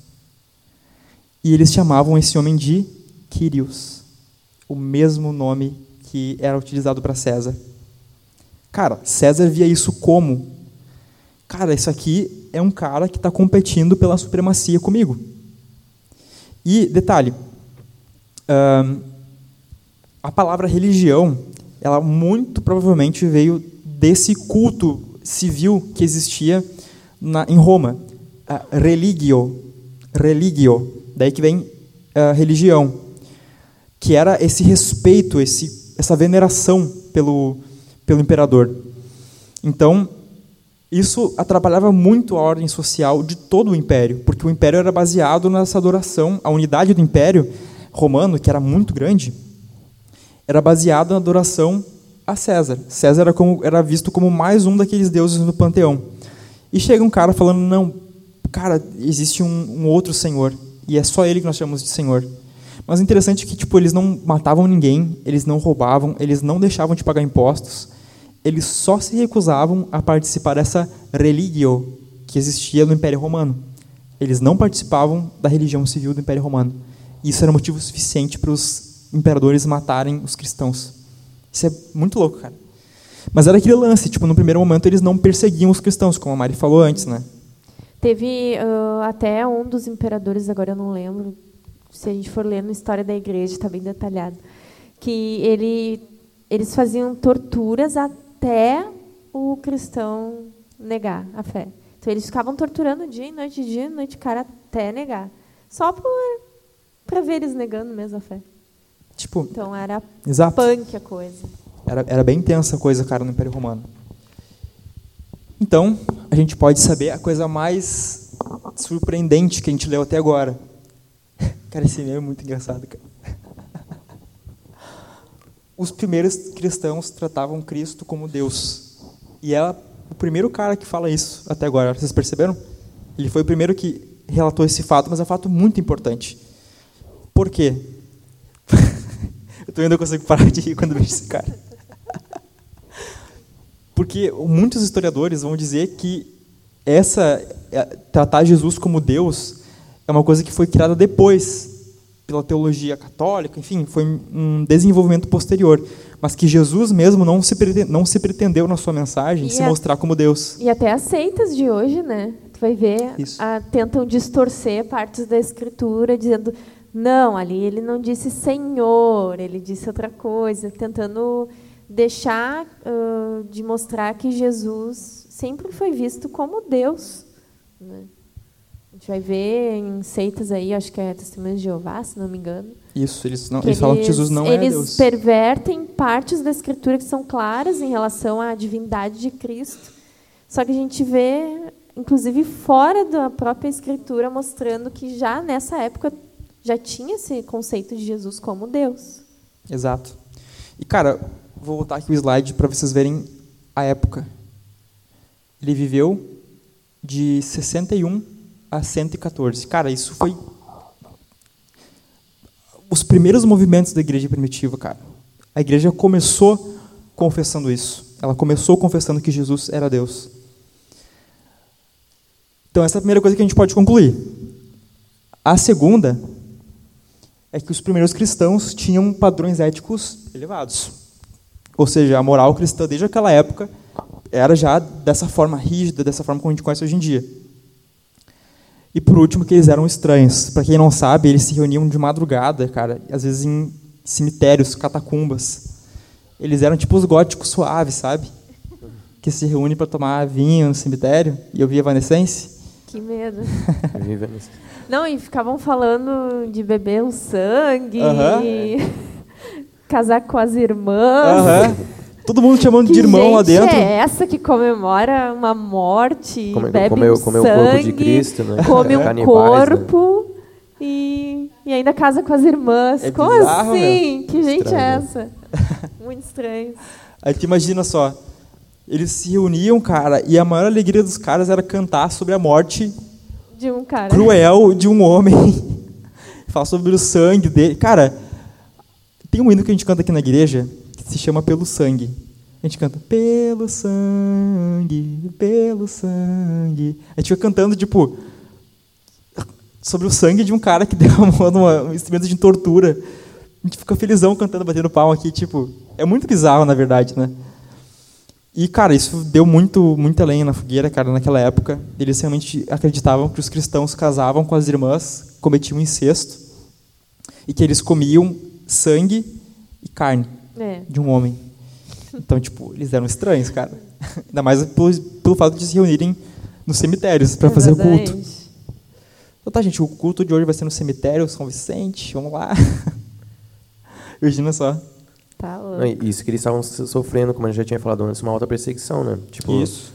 e eles chamavam esse homem de Quirios, o mesmo nome que era utilizado para César. Cara, César via isso como? Cara, isso aqui é um cara que está competindo pela supremacia comigo. E, detalhe, a palavra religião, ela muito provavelmente veio desse culto civil que existia na, em Roma. religio, religio, Daí que vem a religião, que era esse respeito, esse, essa veneração pelo, pelo imperador. Então, isso atrapalhava muito a ordem social de todo o império, porque o império era baseado nessa adoração, a unidade do império romano, que era muito grande, era baseada na adoração a César. César era, como, era visto como mais um daqueles deuses no panteão. E chega um cara falando: não, cara, existe um, um outro senhor e é só ele que nós chamamos de Senhor. Mas o interessante é que tipo, eles não matavam ninguém, eles não roubavam, eles não deixavam de pagar impostos, eles só se recusavam a participar dessa religio que existia no Império Romano. Eles não participavam da religião civil do Império Romano. Isso era motivo suficiente para os imperadores matarem os cristãos. Isso é muito louco, cara. Mas era aquele lance, tipo, no primeiro momento eles não perseguiam os cristãos, como a Mari falou antes, né? Teve uh, até um dos imperadores, agora eu não lembro, se a gente for ler na história da igreja, está bem detalhado, que ele, eles faziam torturas até o cristão negar a fé. Então eles ficavam torturando dia e noite, dia e noite, cara, até negar. Só para ver eles negando mesmo a fé. Tipo, então era exato. punk a coisa. Era, era bem intensa a coisa, cara, no Império Romano. Então, a gente pode saber a coisa mais surpreendente que a gente leu até agora. Cara, esse meme é muito engraçado, cara. Os primeiros cristãos tratavam Cristo como Deus. E é o primeiro cara que fala isso até agora. Vocês perceberam? Ele foi o primeiro que relatou esse fato, mas é um fato muito importante. Por quê? Eu ainda consigo parar de rir quando vejo esse cara. Porque muitos historiadores vão dizer que essa é, tratar Jesus como Deus é uma coisa que foi criada depois pela teologia católica, enfim, foi um desenvolvimento posterior, mas que Jesus mesmo não se, não se pretendeu na sua mensagem e se a, mostrar como Deus. E até as seitas de hoje, né? vai ver, ah, tentam distorcer partes da escritura, dizendo, não, ali ele não disse Senhor, ele disse outra coisa, tentando deixar ah, de mostrar que Jesus sempre foi visto como Deus. né? A gente vai ver em seitas aí, acho que é Testemunho de Jeová, se não me engano, Isso, eles, não, que eles falam que Jesus não é eles Deus. pervertem partes da escritura que são claras em relação à divindade de Cristo. Só que a gente vê, inclusive fora da própria escritura, mostrando que já nessa época já tinha esse conceito de Jesus como Deus. Exato. E, cara, vou voltar aqui o slide para vocês verem a época. Ele viveu de 61 a 114. Cara, isso foi os primeiros movimentos da igreja primitiva, cara. A igreja começou confessando isso. Ela começou confessando que Jesus era Deus. Então, essa é a primeira coisa que a gente pode concluir. A segunda é que os primeiros cristãos tinham padrões éticos elevados. Ou seja, a moral cristã desde aquela época era já dessa forma rígida, dessa forma como a gente conhece hoje em dia. E por último, que eles eram estranhos. Para quem não sabe, eles se reuniam de madrugada, cara, às vezes em cemitérios, catacumbas. Eles eram tipo os góticos suaves, sabe? Que se reúnem para tomar vinho no cemitério e ouvir Evanescence. Que medo. Não, e ficavam falando de beber o sangue, Aham. casar com as irmãs. Aham. Todo mundo chamando Que de irmão lá gente dentro. é essa que comemora uma morte, Come- bebe comeu- um comeu o sangue, corpo de Cristo, né? come um Canibais, né? corpo e, e ainda casa com as irmãs. É Como bizarro, assim? Que gente Estranho, é né? essa? Muito estranho. Aí tu imagina só, eles se reuniam, cara, e a maior alegria dos caras era cantar sobre a morte De um cara. cruel de um homem. Falar sobre o sangue dele. Cara, tem um hino que a gente canta aqui na igreja se chama Pelo Sangue. A gente canta Pelo Sangue, pelo sangue. A gente fica cantando, tipo, sobre o sangue de um cara que derramou um instrumento de tortura. A gente fica felizão cantando, batendo palma aqui, tipo, é muito bizarro, na verdade, né? E, cara, isso deu muito, muita lenha na fogueira, cara, naquela época. Eles realmente acreditavam que os cristãos casavam com as irmãs, cometiam incesto, e que eles comiam sangue e carne É. de um homem. Então, tipo, eles eram estranhos, cara. Ainda mais pelo, pelo fato de se reunirem nos cemitérios para fazer o culto. Então tá, gente, o culto de hoje vai ser no cemitério São Vicente, vamos lá. Imagina só. Tá louco. e Isso que eles estavam so- sofrendo, como a gente já tinha falado antes, uma alta perseguição, né? Tipo, Isso.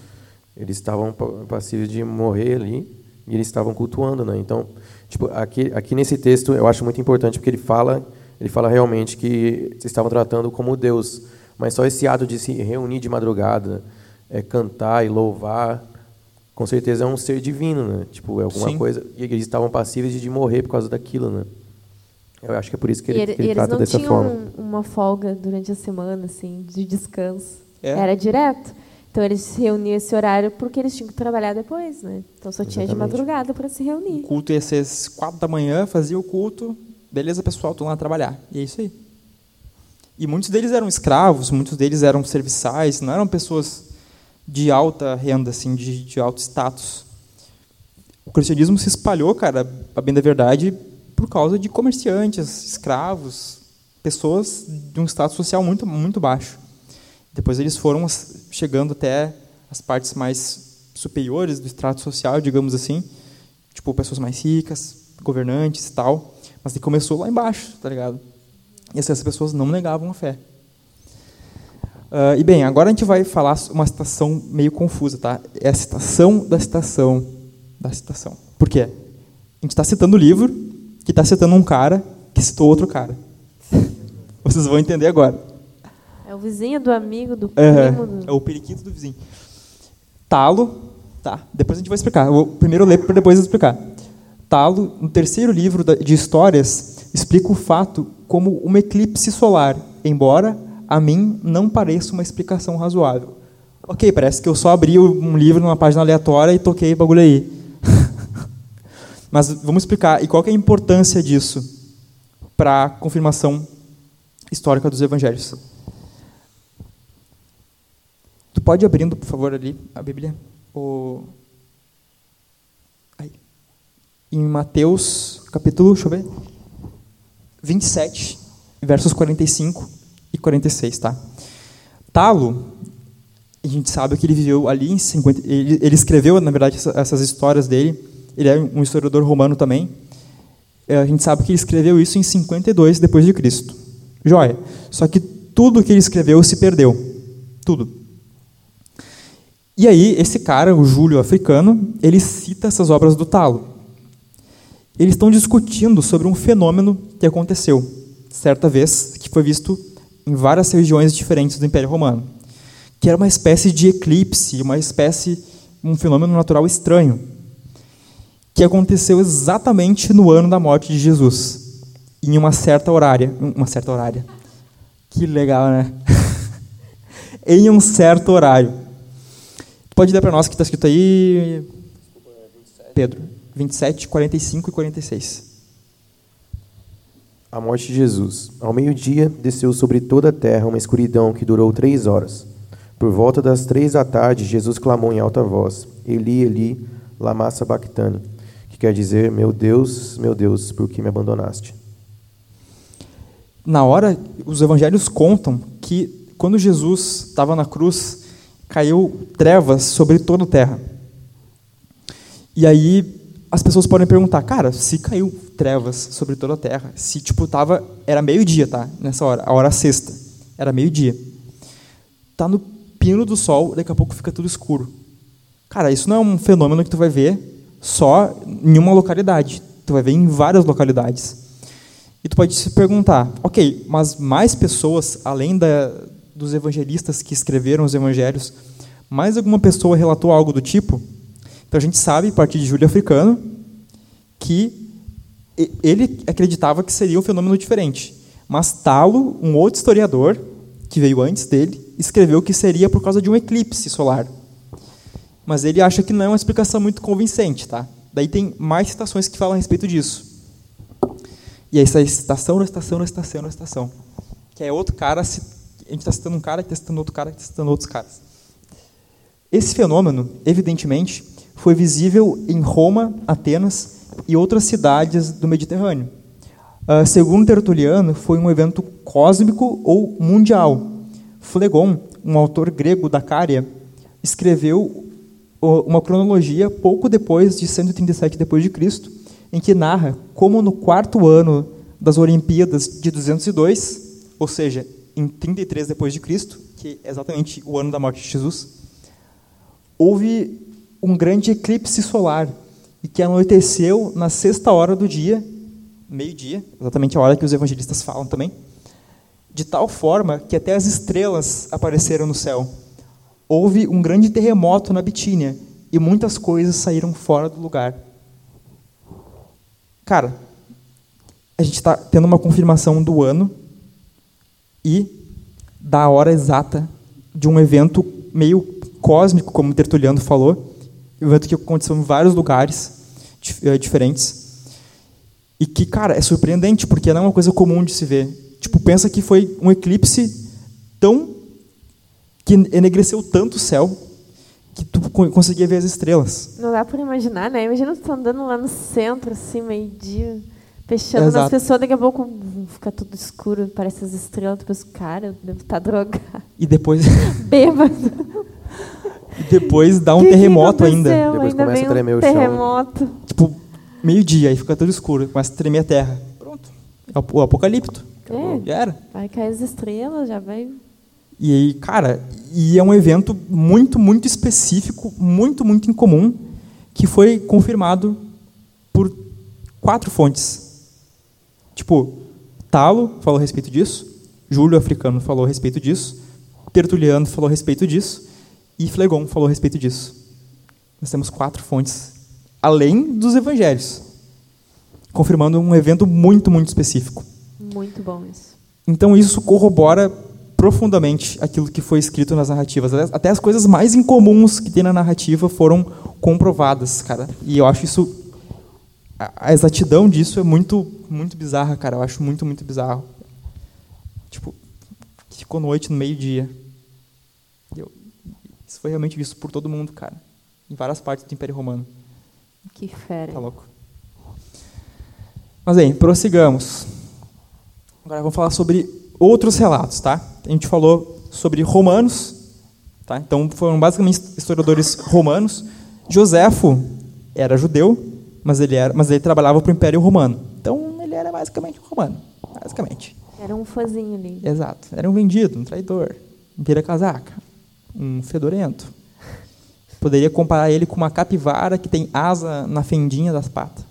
eles estavam pa- passíveis de morrer ali e eles estavam cultuando, né? Então, tipo, aqui, aqui nesse texto eu acho muito importante porque ele fala, ele fala realmente que eles estavam tratando como Deus, mas só esse ato de se reunir de madrugada, é, cantar e louvar, com certeza é um ser divino, né? Tipo, é alguma Sim. coisa e eles estavam passíveis de morrer por causa daquilo, né? Eu acho que é por isso que E ele, ele- que ele eles trata não dessa tinham forma. uma folga durante a semana, assim, de descanso. É. Era direto. Então eles se reuniam esse horário porque eles tinham que trabalhar depois, né? Então só tinha de Exatamente. madrugada para se O reunir. culto ia ser às quatro da manhã, fazia o culto, beleza, pessoal, estão lá trabalhar. E é isso aí. E muitos deles eram escravos, muitos deles eram serviçais, não eram pessoas de alta renda, assim, de, de alto status. O cristianismo se espalhou, cara, a bem da verdade, por causa de comerciantes, escravos, pessoas de um status social muito, muito baixo. Depois eles foram chegando até as partes mais superiores do extrato social, digamos assim, tipo pessoas mais ricas, governantes e tal, mas ele começou lá embaixo, tá ligado? E essas pessoas não negavam a fé. Ah, e bem, agora a gente vai falar uma citação meio confusa, tá? É a citação da citação da citação. Por quê? A gente está citando o livro que está citando um cara que citou outro cara. Vocês vão entender agora. É o vizinho do amigo, do primo. Do... é o periquito do vizinho. Talo, tá, depois a gente vai explicar. Eu vou primeiro ler para depois explicar. Talo, no terceiro livro de histórias, explica o fato como um eclipse solar, embora a mim não pareça uma explicação razoável. Ok, parece que eu só abri um livro numa página aleatória e toquei o bagulho aí. Mas vamos explicar. E qual é a importância disso para a confirmação histórica dos evangelhos? Tu pode ir abrindo, por favor, ali a Bíblia? O... em Mateus, capítulo, deixa eu ver, 27, versos 45 e 46, tá? Talo, a gente sabe que ele viveu ali em 50, ele, ele escreveu, na verdade, essa, essas histórias dele, ele é um historiador romano também, é, a gente sabe que ele escreveu isso em 52 depois de Cristo. Joia. Só que tudo que ele escreveu se perdeu. Tudo. E aí, esse cara, o Júlio africano, ele cita essas obras do Talo. Eles estão discutindo sobre um fenômeno que aconteceu certa vez, que foi visto em várias regiões diferentes do Império Romano, que era uma espécie de eclipse, uma espécie, um fenômeno natural estranho, que aconteceu exatamente no ano da morte de Jesus, em uma certa horária, uma certa horária. Que legal, né? em um certo horário. Pode ler para nós que está escrito aí, Pedro, 27, 45 e 46. A morte de Jesus. Ao meio-dia, desceu sobre toda a terra uma escuridão que durou três horas. Por volta das três da tarde, Jesus clamou em alta voz: Eli, Eli, lama sabachthani que quer dizer: Meu Deus, meu Deus, por que me abandonaste? Na hora, os evangelhos contam que quando Jesus estava na cruz, caiu trevas sobre toda a terra. E aí as pessoas podem perguntar, cara, se caiu trevas sobre toda a terra, se tipo tava, era meio-dia, tá? Nessa hora, a hora sexta, era meio-dia. Tá no pino do sol, daqui a pouco fica tudo escuro. Cara, isso não é um fenômeno que tu vai ver só em uma localidade. Tu vai ver em várias localidades. E tu pode se perguntar, ok, mas mais pessoas, além da, dos evangelistas que escreveram os evangelhos, mais alguma pessoa relatou algo do tipo? Então a gente sabe, a partir de Júlio Africano, que ele acreditava que seria um fenômeno diferente. Mas Talo, um outro historiador, que veio antes dele, escreveu que seria por causa de um eclipse solar mas ele acha que não é uma explicação muito convincente, tá? Daí tem mais citações que falam a respeito disso. E aí essa na estação na estação, que é outro cara, a gente está citando um cara, está citando outro cara, está citando outros caras. Esse fenômeno, evidentemente, foi visível em Roma, Atenas e outras cidades do Mediterrâneo. Uh, segundo Tertuliano, foi um evento cósmico ou mundial. Flegon, um autor grego da Cária, escreveu uma cronologia pouco depois de 137 depois de Cristo, em que narra como no quarto ano das Olimpíadas de 202, ou seja, em 33 depois de Cristo, que é exatamente o ano da morte de Jesus, houve um grande eclipse solar e que anoiteceu na sexta hora do dia, meio-dia, exatamente a hora que os evangelistas falam também, de tal forma que até as estrelas apareceram no céu houve um grande terremoto na Bitínia e muitas coisas saíram fora do lugar. Cara, a gente está tendo uma confirmação do ano e da hora exata de um evento meio cósmico, como Tertuliano falou, evento que aconteceu em vários lugares eh, diferentes e que, cara, é surpreendente porque não é uma coisa comum de se ver. Tipo, pensa que foi um eclipse tão que enegreceu tanto o céu que tu conseguia ver as estrelas. Não dá para imaginar, né? Imagina tu andando lá no centro, assim, meio-dia, fechando Exato. nas pessoas, daqui a pouco fica tudo escuro, parece as estrelas, tu pensa, cara, eu devo estar tá drogado. E depois... Bêbado. E depois dá um que terremoto que ainda. Depois ainda começa a tremer um o terremoto. chão. Tipo, meio-dia, aí fica tudo escuro, começa a tremer a terra. Pronto. É o apocalipto. É. Já era. Vai cair as estrelas, já vai e aí, cara, e é um evento muito, muito específico, muito, muito incomum, que foi confirmado por quatro fontes. Tipo, Talo falou a respeito disso, Júlio Africano falou a respeito disso, Tertuliano falou a respeito disso, e Flegon falou a respeito disso. Nós temos quatro fontes, além dos evangelhos, confirmando um evento muito, muito específico. Muito bom isso. Então, isso corrobora profundamente aquilo que foi escrito nas narrativas. Até as coisas mais incomuns que tem na narrativa foram comprovadas, cara. E eu acho isso a exatidão disso é muito muito bizarra, cara. Eu acho muito muito bizarro. Tipo, ficou noite no meio-dia. Isso foi realmente visto por todo mundo, cara. Em várias partes do Império Romano. Que fera. Tá louco. Mas bem, prossigamos. Agora vamos falar sobre outros relatos, tá? A gente falou sobre romanos, tá? Então foram basicamente historiadores romanos. Joséfo era judeu, mas ele era, mas ele trabalhava para o Império Romano. Então ele era basicamente um romano, basicamente. Era um fãzinho ali. Exato. Era um vendido, um traidor, um vira-casaca, um fedorento. Poderia comparar ele com uma capivara que tem asa na fendinha das patas.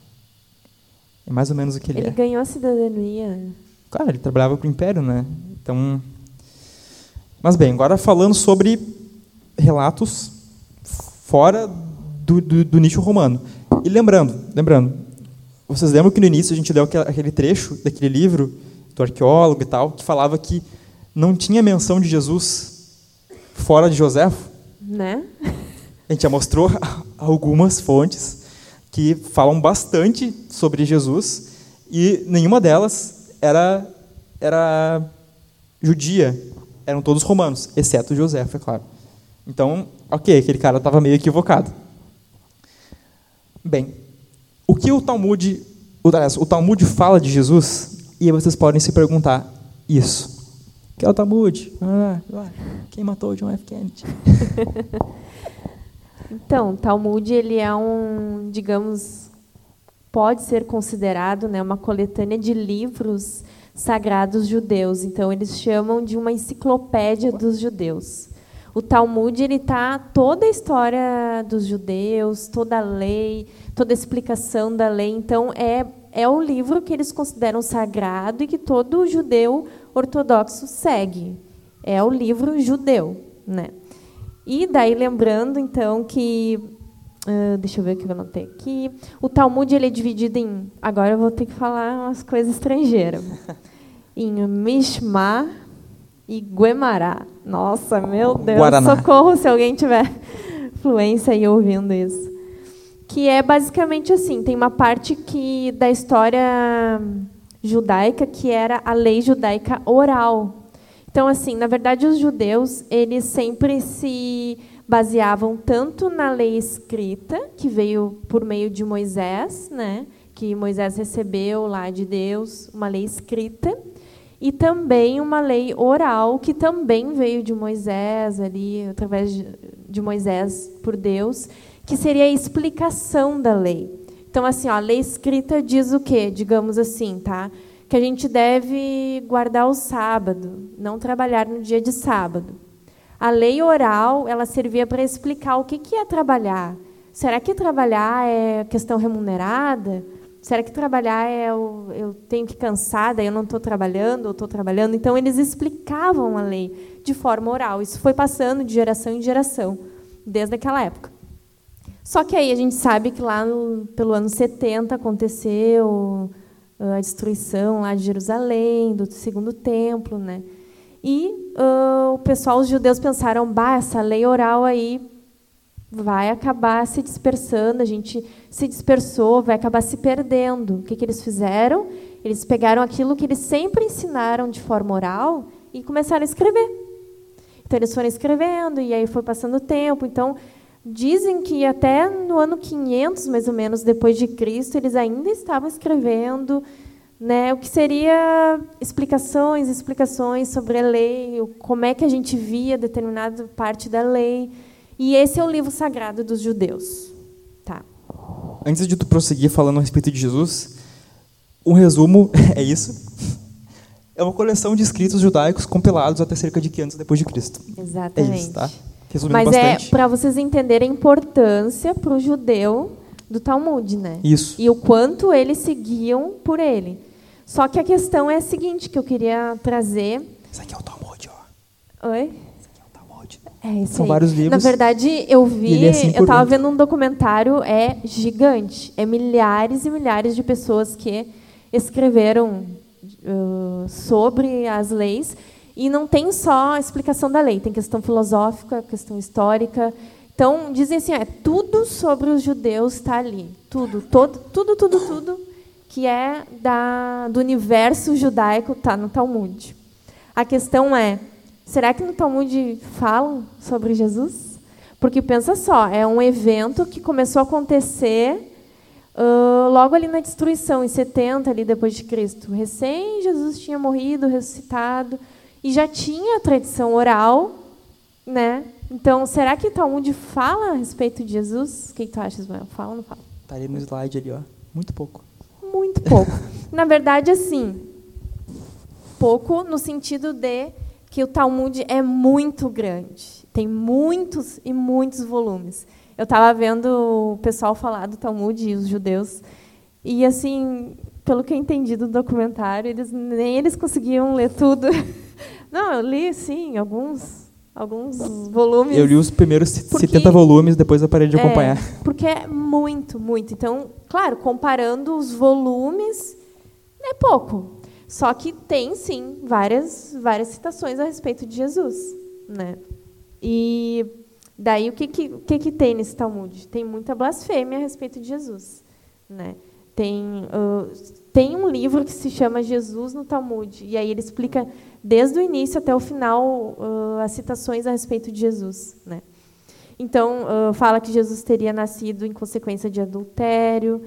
É mais ou menos o que ele, Ele é. ganhou a cidadania. Claro, ele trabalhava para o Império, né? Então. Mas bem, agora falando sobre relatos fora do, do, do nicho romano. E lembrando, lembrando, vocês lembram que no início a gente leu aquele- aquele trecho daquele livro do arqueólogo e tal, que falava que não tinha menção de Jesus fora de Joséfo? Né? A gente já mostrou algumas fontes que falam bastante sobre Jesus e nenhuma delas era era judia, eram todos romanos, exceto José, é claro. Então, ok, aquele cara estava meio equivocado. Bem, o que o Talmud, o, aliás, o Talmud fala de Jesus? E vocês podem se perguntar isso. O que é o Talmud? Quem matou John F. Kennedy? Então, o Talmud ele é um, digamos, pode ser considerado, né, uma coletânea de livros sagrados judeus. Então, eles chamam de uma enciclopédia dos judeus. O Talmud ele tá toda a história dos judeus, toda a lei, toda a explicação da lei. Então, é é o livro que eles consideram sagrado e que todo judeu ortodoxo segue. É o livro judeu, né? E daí lembrando então que ah, deixa eu ver o que eu anotei aqui. O Talmud ele é dividido em agora eu vou ter que falar umas coisas estrangeiras. em Mishmar e Guemará. Nossa, meu Deus, Guaraná. socorro se alguém tiver fluência aí ouvindo isso. Que é basicamente assim, tem uma parte que da história judaica que era a lei judaica oral. Então, assim, na verdade, os judeus eles sempre se baseavam tanto na lei escrita, que veio por meio de Moisés, né, que Moisés recebeu lá de Deus, uma lei escrita, e também uma lei oral, que também veio de Moisés, ali, através de, Moisés por Deus, que seria a explicação da lei. Então, assim, ó, a lei escrita diz o quê? Digamos assim, tá? Que a gente deve guardar o sábado, não trabalhar no dia de sábado. A lei oral, ela servia para explicar o que que é trabalhar. Será que trabalhar é questão remunerada? Será que trabalhar é eu, eu tenho que cansar, daí eu não estou trabalhando, ou estou trabalhando? Então, eles explicavam a lei de forma oral. Isso foi passando de geração em geração, desde aquela época. Só que aí a gente sabe que lá no, pelo ano 70 aconteceu a destruição lá de Jerusalém, do segundo templo, né? E ah, o pessoal, os judeus pensaram, bah, essa lei oral aí vai acabar se dispersando, a gente se dispersou, vai acabar se perdendo. O que, que eles fizeram? Eles pegaram aquilo que eles sempre ensinaram de forma oral e começaram a escrever. Então eles foram escrevendo e aí foi passando o tempo. Então dizem que até no ano 500 mais ou menos depois de Cristo eles ainda estavam escrevendo, né, o que seria explicações, explicações sobre a lei, como é que a gente via determinada parte da lei. E esse é o livro sagrado dos judeus. Tá. Antes de tu prosseguir falando a respeito de Jesus, um resumo é isso. É uma coleção de escritos judaicos compilados até cerca de 500 depois de Cristo. É Exatamente. isso, tá? Resumindo Mas bastante. é para vocês entenderem a importância para o judeu do Talmud, né? Isso. E o quanto eles seguiam por ele. Só que a questão é a seguinte que eu queria trazer. Isso aqui é o Talmud, ó. Oi? Isso aqui é o Talmud. É isso São aí. vários livros. Na verdade, eu vi, é assim eu estava vendo um documentário, é gigante. É milhares e milhares de pessoas que escreveram uh, sobre as leis. E não tem só a explicação da lei, tem questão filosófica, questão histórica. Então, dizem assim, é tudo sobre os judeus está ali. Tudo, todo, tudo, tudo, tudo que é da, do universo judaico está no Talmud. A questão é, será que no Talmud falam sobre Jesus? Porque pensa só, é um evento que começou a acontecer Uh, logo ali na destruição, em 70 ali depois de Cristo, recém Jesus tinha morrido, ressuscitado, e já tinha a tradição oral, né? Então, será que Talmud fala a respeito de Jesus? O que, que tu acha, Ismael? Fala ou não fala? Ali no slide ali, ó. Muito pouco. Muito pouco. Na verdade, assim, pouco no sentido de que o Talmud é muito grande. Tem muitos e muitos volumes. Eu estava vendo o pessoal falar do Talmud e os judeus, e assim, pelo que eu entendi do documentário, eles nem eles conseguiam ler tudo. Não, eu li sim alguns alguns volumes. Eu li os primeiros porque, 70 volumes, depois eu parei de acompanhar. É, porque é muito, muito. Então, claro, comparando os volumes, é pouco. Só que tem, sim, várias, várias citações a respeito de Jesus. Né? E daí, o que, que, o que, que tem nesse Talmud? Tem muita blasfêmia a respeito de Jesus. Né? Tem, uh, tem um livro que se chama Jesus no Talmud, e aí ele explica desde o início até o final uh, as citações a respeito de Jesus. Né? Então, uh, fala que Jesus teria nascido em consequência de adultério,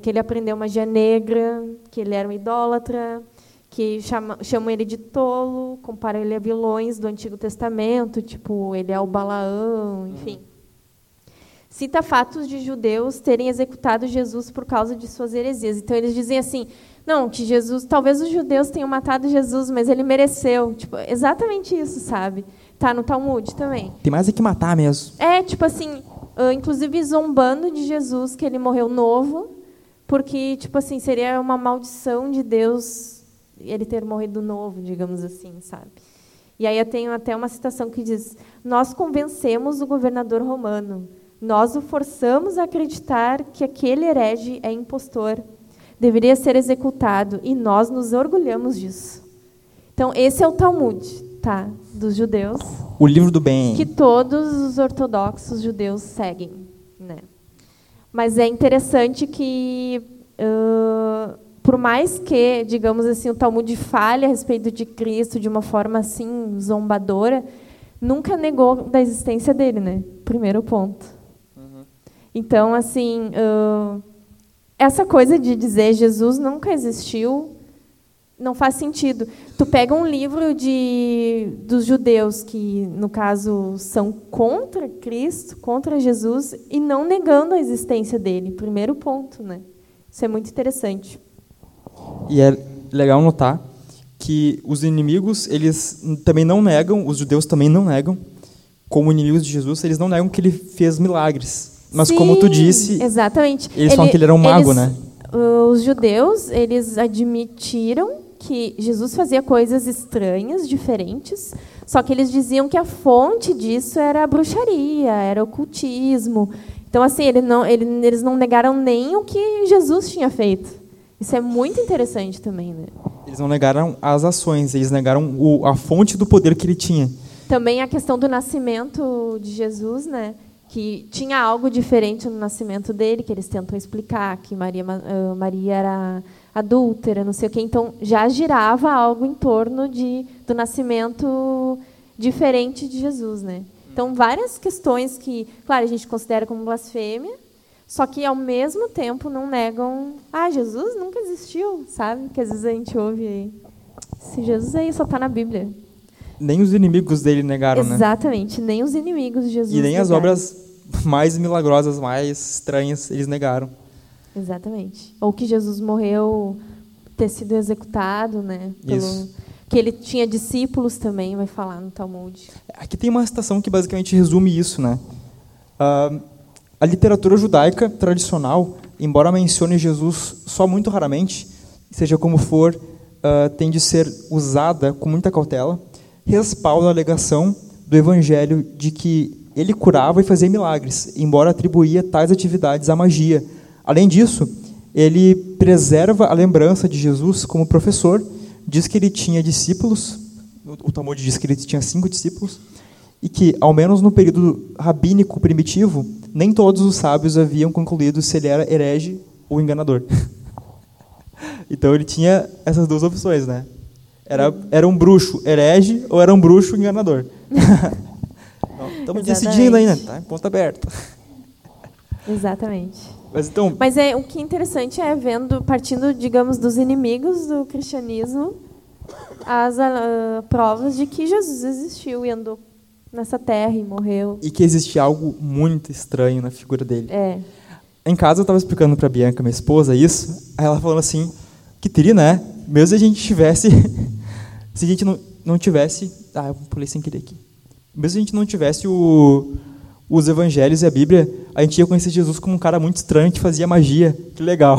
que ele aprendeu magia negra, que ele era um idólatra, que chama, chamam ele de tolo, comparam ele a vilões do Antigo Testamento, tipo, ele é o Balaão, enfim. Cita fatos de judeus terem executado Jesus por causa de suas heresias. Então, eles dizem assim, não, que Jesus, talvez os judeus tenham matado Jesus, mas ele mereceu. Tipo, exatamente isso, sabe? Tá no Talmud também. Tem mais é que matar mesmo. É, tipo assim, inclusive zombando de Jesus, que ele morreu novo, porque, tipo assim, seria uma maldição de Deus ele ter morrido novo, digamos assim, sabe? E aí eu tenho até uma citação que diz: Nós convencemos o governador romano, nós o forçamos a acreditar que aquele herege é impostor, deveria ser executado, e nós nos orgulhamos disso. Então, esse é o Talmud, tá? Dos judeus. O livro do bem. Que todos os ortodoxos judeus seguem, né? Mas é interessante que uh, por mais que, digamos assim, o Talmud fale a respeito de Cristo de uma forma assim zombadora, nunca negou da existência dele, né? Primeiro ponto. Uhum. Então, assim, uh, essa coisa de dizer Jesus nunca existiu não faz sentido. Tu pega um livro de dos judeus que, no caso, são contra Cristo, contra Jesus e não negando a existência dele. Primeiro ponto, né? Isso é muito interessante. E é legal notar que os inimigos, eles também não negam, os judeus também não negam, como inimigos de Jesus, eles não negam que ele fez milagres. Mas Sim, como tu disse, exatamente. eles ele, falam que ele era um mago, eles, né? Os judeus, eles admitiram que Jesus fazia coisas estranhas, diferentes, só que eles diziam que a fonte disso era a bruxaria, era o ocultismo. Então, assim, ele não, ele, eles não negaram nem o que Jesus tinha feito. Isso é muito interessante também, né? Eles não negaram as ações, eles negaram o, a fonte do poder que ele tinha. Também a questão do nascimento de Jesus, né? Que tinha algo diferente no nascimento dele, que eles tentam explicar que Maria, uh, Maria era adúltera, não sei o quê. Então já girava algo em torno de, do nascimento diferente de Jesus, né? Então várias questões que, claro, a gente considera como blasfêmia, só que, ao mesmo tempo, não negam. Ah, Jesus nunca existiu, sabe? Que às vezes a gente ouve aí. Se Jesus aí só está na Bíblia. Nem os inimigos dele negaram, Exatamente, né? Exatamente, nem os inimigos de Jesus. E nem negaram. as obras mais milagrosas, mais estranhas, eles negaram. Exatamente. Ou que Jesus morreu ter sido executado, né? Pelo... Isso. Que ele tinha discípulos também, vai falar no Talmud. Aqui tem uma citação que basicamente resume isso, né? Uh, a literatura judaica tradicional, embora mencione Jesus só muito raramente, seja como for, uh, tem de ser usada com muita cautela, respalda a alegação do Evangelho de que ele curava e fazia milagres, embora atribuía tais atividades à magia. Além disso, ele preserva a lembrança de Jesus como professor, diz que ele tinha discípulos, o Talmud diz que ele tinha cinco discípulos, e que, ao menos no período rabínico primitivo, nem todos os sábios haviam concluído se ele era herege ou enganador. então ele tinha essas duas opções, né? Era, era um bruxo herege ou era um bruxo enganador. Estamos decidindo ainda, tá? Ponto aberto. Exatamente. Mas então, Mas é, o que é interessante é vendo, partindo, digamos, dos inimigos do cristianismo, as ah, provas de que Jesus existiu e andou nessa terra e morreu. e que existe algo muito estranho na figura dele. É. Em casa eu estava explicando para Bianca, minha esposa, isso. Aí ela falando assim, que teria, né? Mesmo se a gente tivesse, se a gente não, não tivesse, ah, eu pulei sem querer aqui. Mesmo se a gente não tivesse o, os evangelhos e a Bíblia, a gente ia conhecer Jesus como um cara muito estranho que fazia magia. Que legal.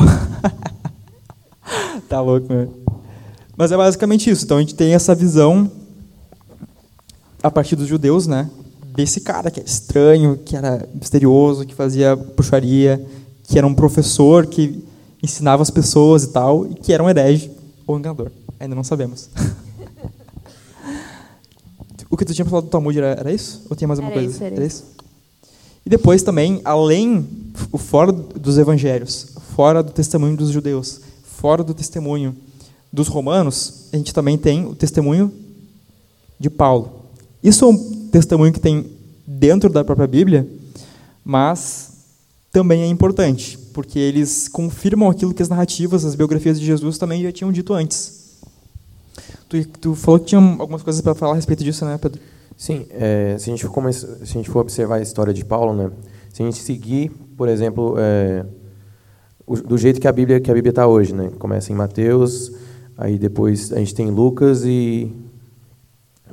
tá louco, né? Mas é basicamente isso. Então a gente tem essa visão a partir dos judeus, né? Desse cara que é estranho, que era misterioso, que fazia bruxaria, que era um professor que ensinava as pessoas e tal, e que era um herege ou enganador. Ainda não sabemos. o que tu tinha falado do Talmud era, era isso? Ou tinha mais alguma Era coisa? isso, era isso. E depois também, além, o fora dos evangelhos, fora do testemunho dos judeus, fora do testemunho dos romanos, a gente também tem o testemunho de Paulo. Isso é um testemunho que tem dentro da própria Bíblia, mas também é importante, porque eles confirmam aquilo que as narrativas, as biografias de Jesus também já tinham dito antes. Tu, tu falou que tinha algumas coisas para falar a respeito disso, né, Pedro? Sim, é, se, a gente for come- se a gente for observar a história de Paulo, né, se a gente seguir, por exemplo, é, o- do jeito que a Bíblia que a Bíblia está hoje, né, começa em Mateus, aí depois a gente tem Lucas e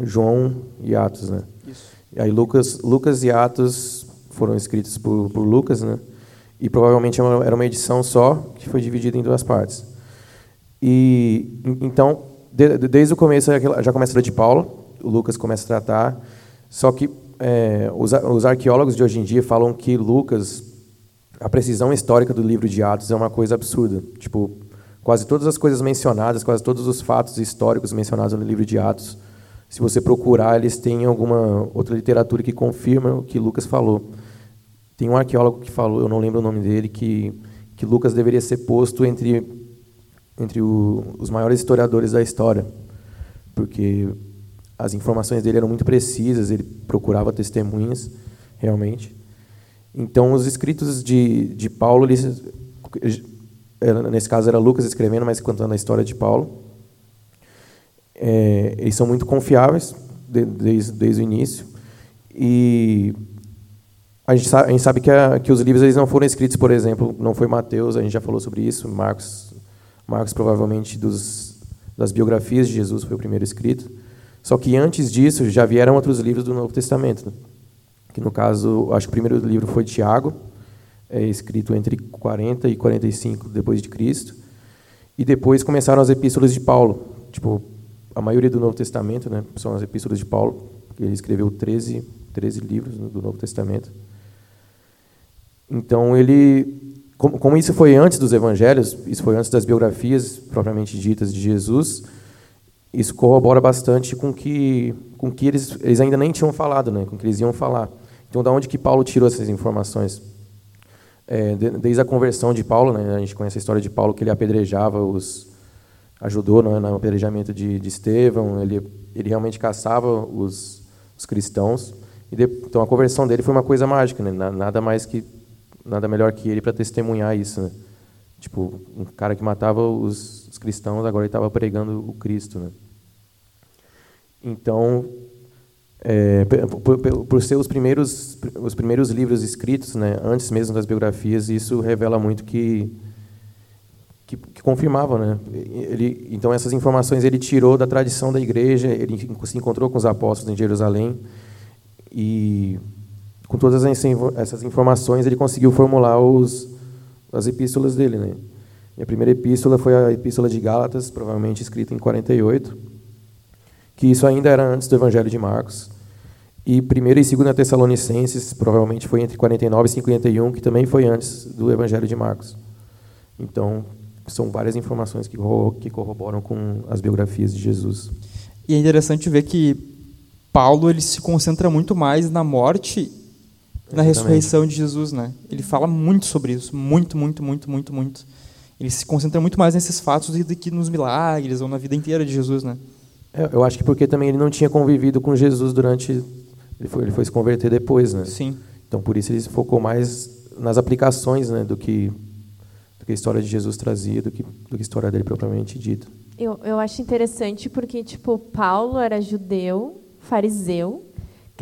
João e Atos, né. Isso. E aí Lucas, Lucas e Atos foram escritos por, por Lucas, né, e provavelmente era uma- era uma edição só que foi dividida em duas partes. E en- então, de- de- desde o começo é já começa a de Paulo, o Lucas começa a tratar, só que é, os, os arqueólogos de hoje em dia falam que Lucas, a precisão histórica do livro de Atos é uma coisa absurda. Tipo, quase todas as coisas mencionadas, quase todos os fatos históricos mencionados no livro de Atos, se você procurar, eles têm alguma outra literatura que confirma o que Lucas falou. Tem um arqueólogo que falou, eu não lembro o nome dele, que, que Lucas deveria ser posto entre, entre o, os maiores historiadores da história, porque as informações dele eram muito precisas, ele procurava testemunhas, realmente. Então, os escritos de, de Paulo, eles, eh, nesse caso era Lucas escrevendo, mas contando a história de Paulo, é, eles são muito confiáveis de, desde, desde o início. E a gente sabe, a gente sabe que, a, que, os livros eles não foram escritos, por exemplo, não foi Mateus, a gente já falou sobre isso, Marcos, Marcos provavelmente dos, das biografias de Jesus foi o primeiro escrito. Só que antes disso já vieram outros livros do Novo Testamento. Né? Que no caso, acho que o primeiro livro foi Tiago, é escrito entre 40 e 45 depois de Cristo. E depois começaram as epístolas de Paulo. Tipo, a maioria do Novo Testamento, né, são as epístolas de Paulo. Ele escreveu 13, 13 livros do Novo Testamento. Então ele, como, como isso foi antes dos Evangelhos, isso foi antes das biografias propriamente ditas de Jesus, isso corrobora bastante com que com que eles, eles ainda nem tinham falado, né, com que eles iam falar. Então, da onde que Paulo tirou essas informações? É, desde a conversão de Paulo, né, a gente conhece a história de Paulo que ele apedrejava os, ajudou né, no apedrejamento de, de Estevão, ele, ele realmente caçava os, os cristãos. De, então, a conversão dele foi uma coisa mágica, né, nada mais que nada melhor que ele para testemunhar isso, né? Tipo, um cara que matava os, os cristãos, agora ele estava pregando o Cristo, né? Então, é, por, por, por, ser os primeiros, os primeiros livros escritos, né, antes mesmo das biografias, isso revela muito que, que, que confirmava, né? Ele, então essas informações ele tirou da tradição da igreja, ele se encontrou com os apóstolos em Jerusalém e com todas essas informações ele conseguiu formular os, as epístolas dele, né? E a primeira epístola foi a epístola de Gálatas, provavelmente escrita em 48, que isso ainda era antes do Evangelho de Marcos. E 1 e 2 Tessalonicenses, provavelmente foi entre 49 e 51, que também foi antes do Evangelho de Marcos. Então, são várias informações que, que corroboram com as biografias de Jesus. E é interessante ver que Paulo ele se concentra muito mais na morte na ressurreição de Jesus, né? Ele fala muito sobre isso, muito, muito, muito, muito, muito. Ele se concentra muito mais nesses fatos do que nos milagres ou na vida inteira de Jesus, né? É, eu acho que porque também ele não tinha convivido com Jesus durante ele foi, ele foi se converter depois, né? Sim. Então por isso ele se focou mais nas aplicações né, do, que, do que a história de Jesus trazia, do que, do que a história dele propriamente dita. Eu, eu acho interessante porque, tipo, Paulo era judeu, fariseu,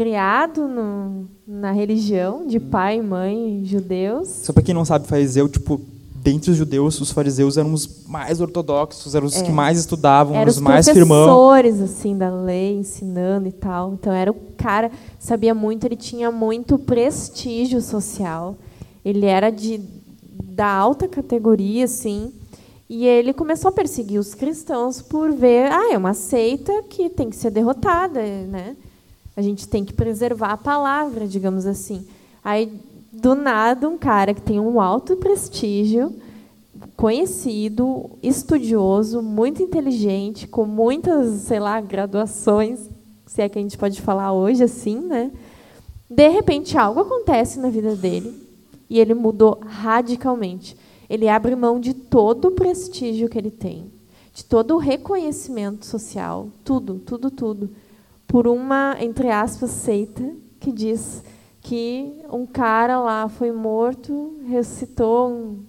criado no, na religião de pai e mãe judeus. Só para quem não sabe, fariseu, tipo, dentre os judeus, os fariseus eram os mais ortodoxos, eram os É. que mais estudavam, Eram os os mais firmão. professores assim da lei, ensinando e tal. Então era o cara sabia muito, ele tinha muito prestígio social. Ele era de da alta categoria, assim. E ele começou a perseguir os cristãos por ver, ah, é uma seita que tem que ser derrotada, né? A gente tem que preservar a palavra, digamos assim. Aí, do nada, um cara que tem um alto prestígio, conhecido, estudioso, muito inteligente, com muitas, sei lá, graduações, se é que a gente pode falar hoje assim, né? De repente, algo acontece na vida dele e ele mudou radicalmente. Ele abre mão de todo o prestígio que ele tem, de todo o reconhecimento social, tudo, tudo, tudo, por uma, entre aspas, seita que diz que um cara lá foi morto, ressuscitou um,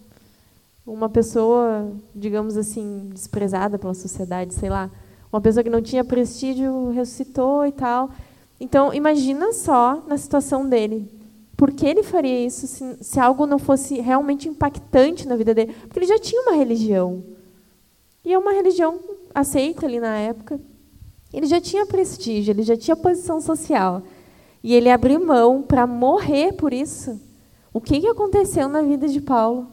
uma pessoa, digamos assim, desprezada pela sociedade, sei lá, uma pessoa que não tinha prestígio ressuscitou e tal. Então, imagina só na situação dele. Por que ele faria isso se, se algo não fosse realmente impactante na vida dele? Porque ele já tinha uma religião. E é uma religião aceita ali na época. Ele já tinha prestígio, ele já tinha posição social. E ele abriu mão para morrer por isso. O que, que aconteceu na vida de Paulo?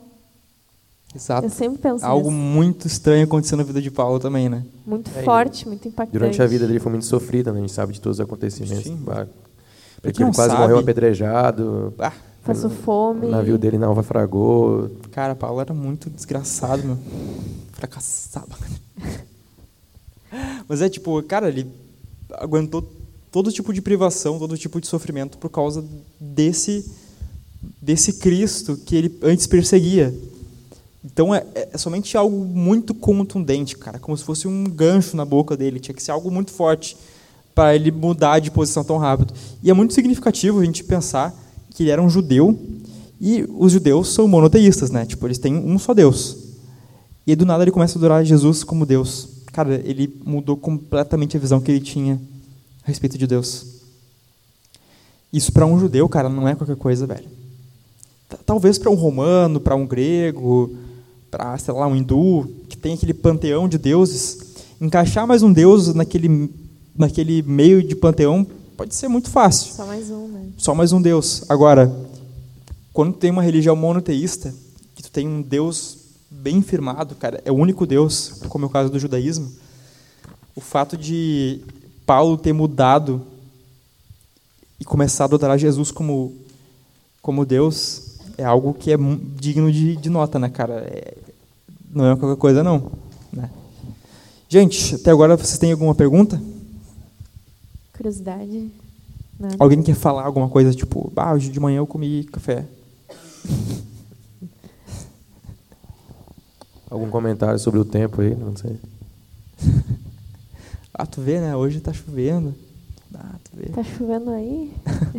Exato. Eu sempre penso Algo nisso. muito estranho aconteceu na vida de Paulo também, né? Muito É, forte, muito impactante. Durante a vida dele foi muito sofrida, né? a gente sabe de todos os acontecimentos. Sim. Porque ele não quase sabe- morreu apedrejado, Ah, Passou fome. o navio dele naufragou. cara, Paulo era muito desgraçado, meu. Fracassado. Mas é tipo, cara, ele aguentou todo tipo de privação, todo tipo de sofrimento por causa desse desse Cristo que ele antes perseguia. Então é, é somente algo muito contundente, cara, como se fosse um gancho na boca dele. Tinha que ser algo muito forte para ele mudar de posição tão rápido. E é muito significativo a gente pensar que ele era um judeu e os judeus são monoteístas, né? Tipo, eles têm um só Deus. E aí, do nada ele começa a adorar Jesus como Deus. Cara, ele mudou completamente a visão que ele tinha a respeito de Deus. Isso para um judeu, cara, não é qualquer coisa, velho. Talvez para um romano, para um grego, para, sei lá, um hindu, que tem aquele panteão de deuses, encaixar mais um deus naquele, naquele meio de panteão pode ser muito fácil Só mais um, né? só mais um Deus. Agora, quando tem uma religião monoteísta, que tu tem um Deus bem firmado, cara, é o único Deus, como é o caso do judaísmo, o fato de Paulo ter mudado e começado a adorar Jesus como, como Deus é algo que é digno de, de nota, né, cara? É- não é qualquer coisa, não. Né? Gente, até agora vocês têm alguma pergunta? Curiosidade. Nada. Alguém quer falar alguma coisa, tipo, ah, hoje de manhã eu comi café. Algum comentário sobre o tempo aí? Não sei. Ah, tu vê, né? Hoje tá chovendo. Ah, tu vê. Tá chovendo aí?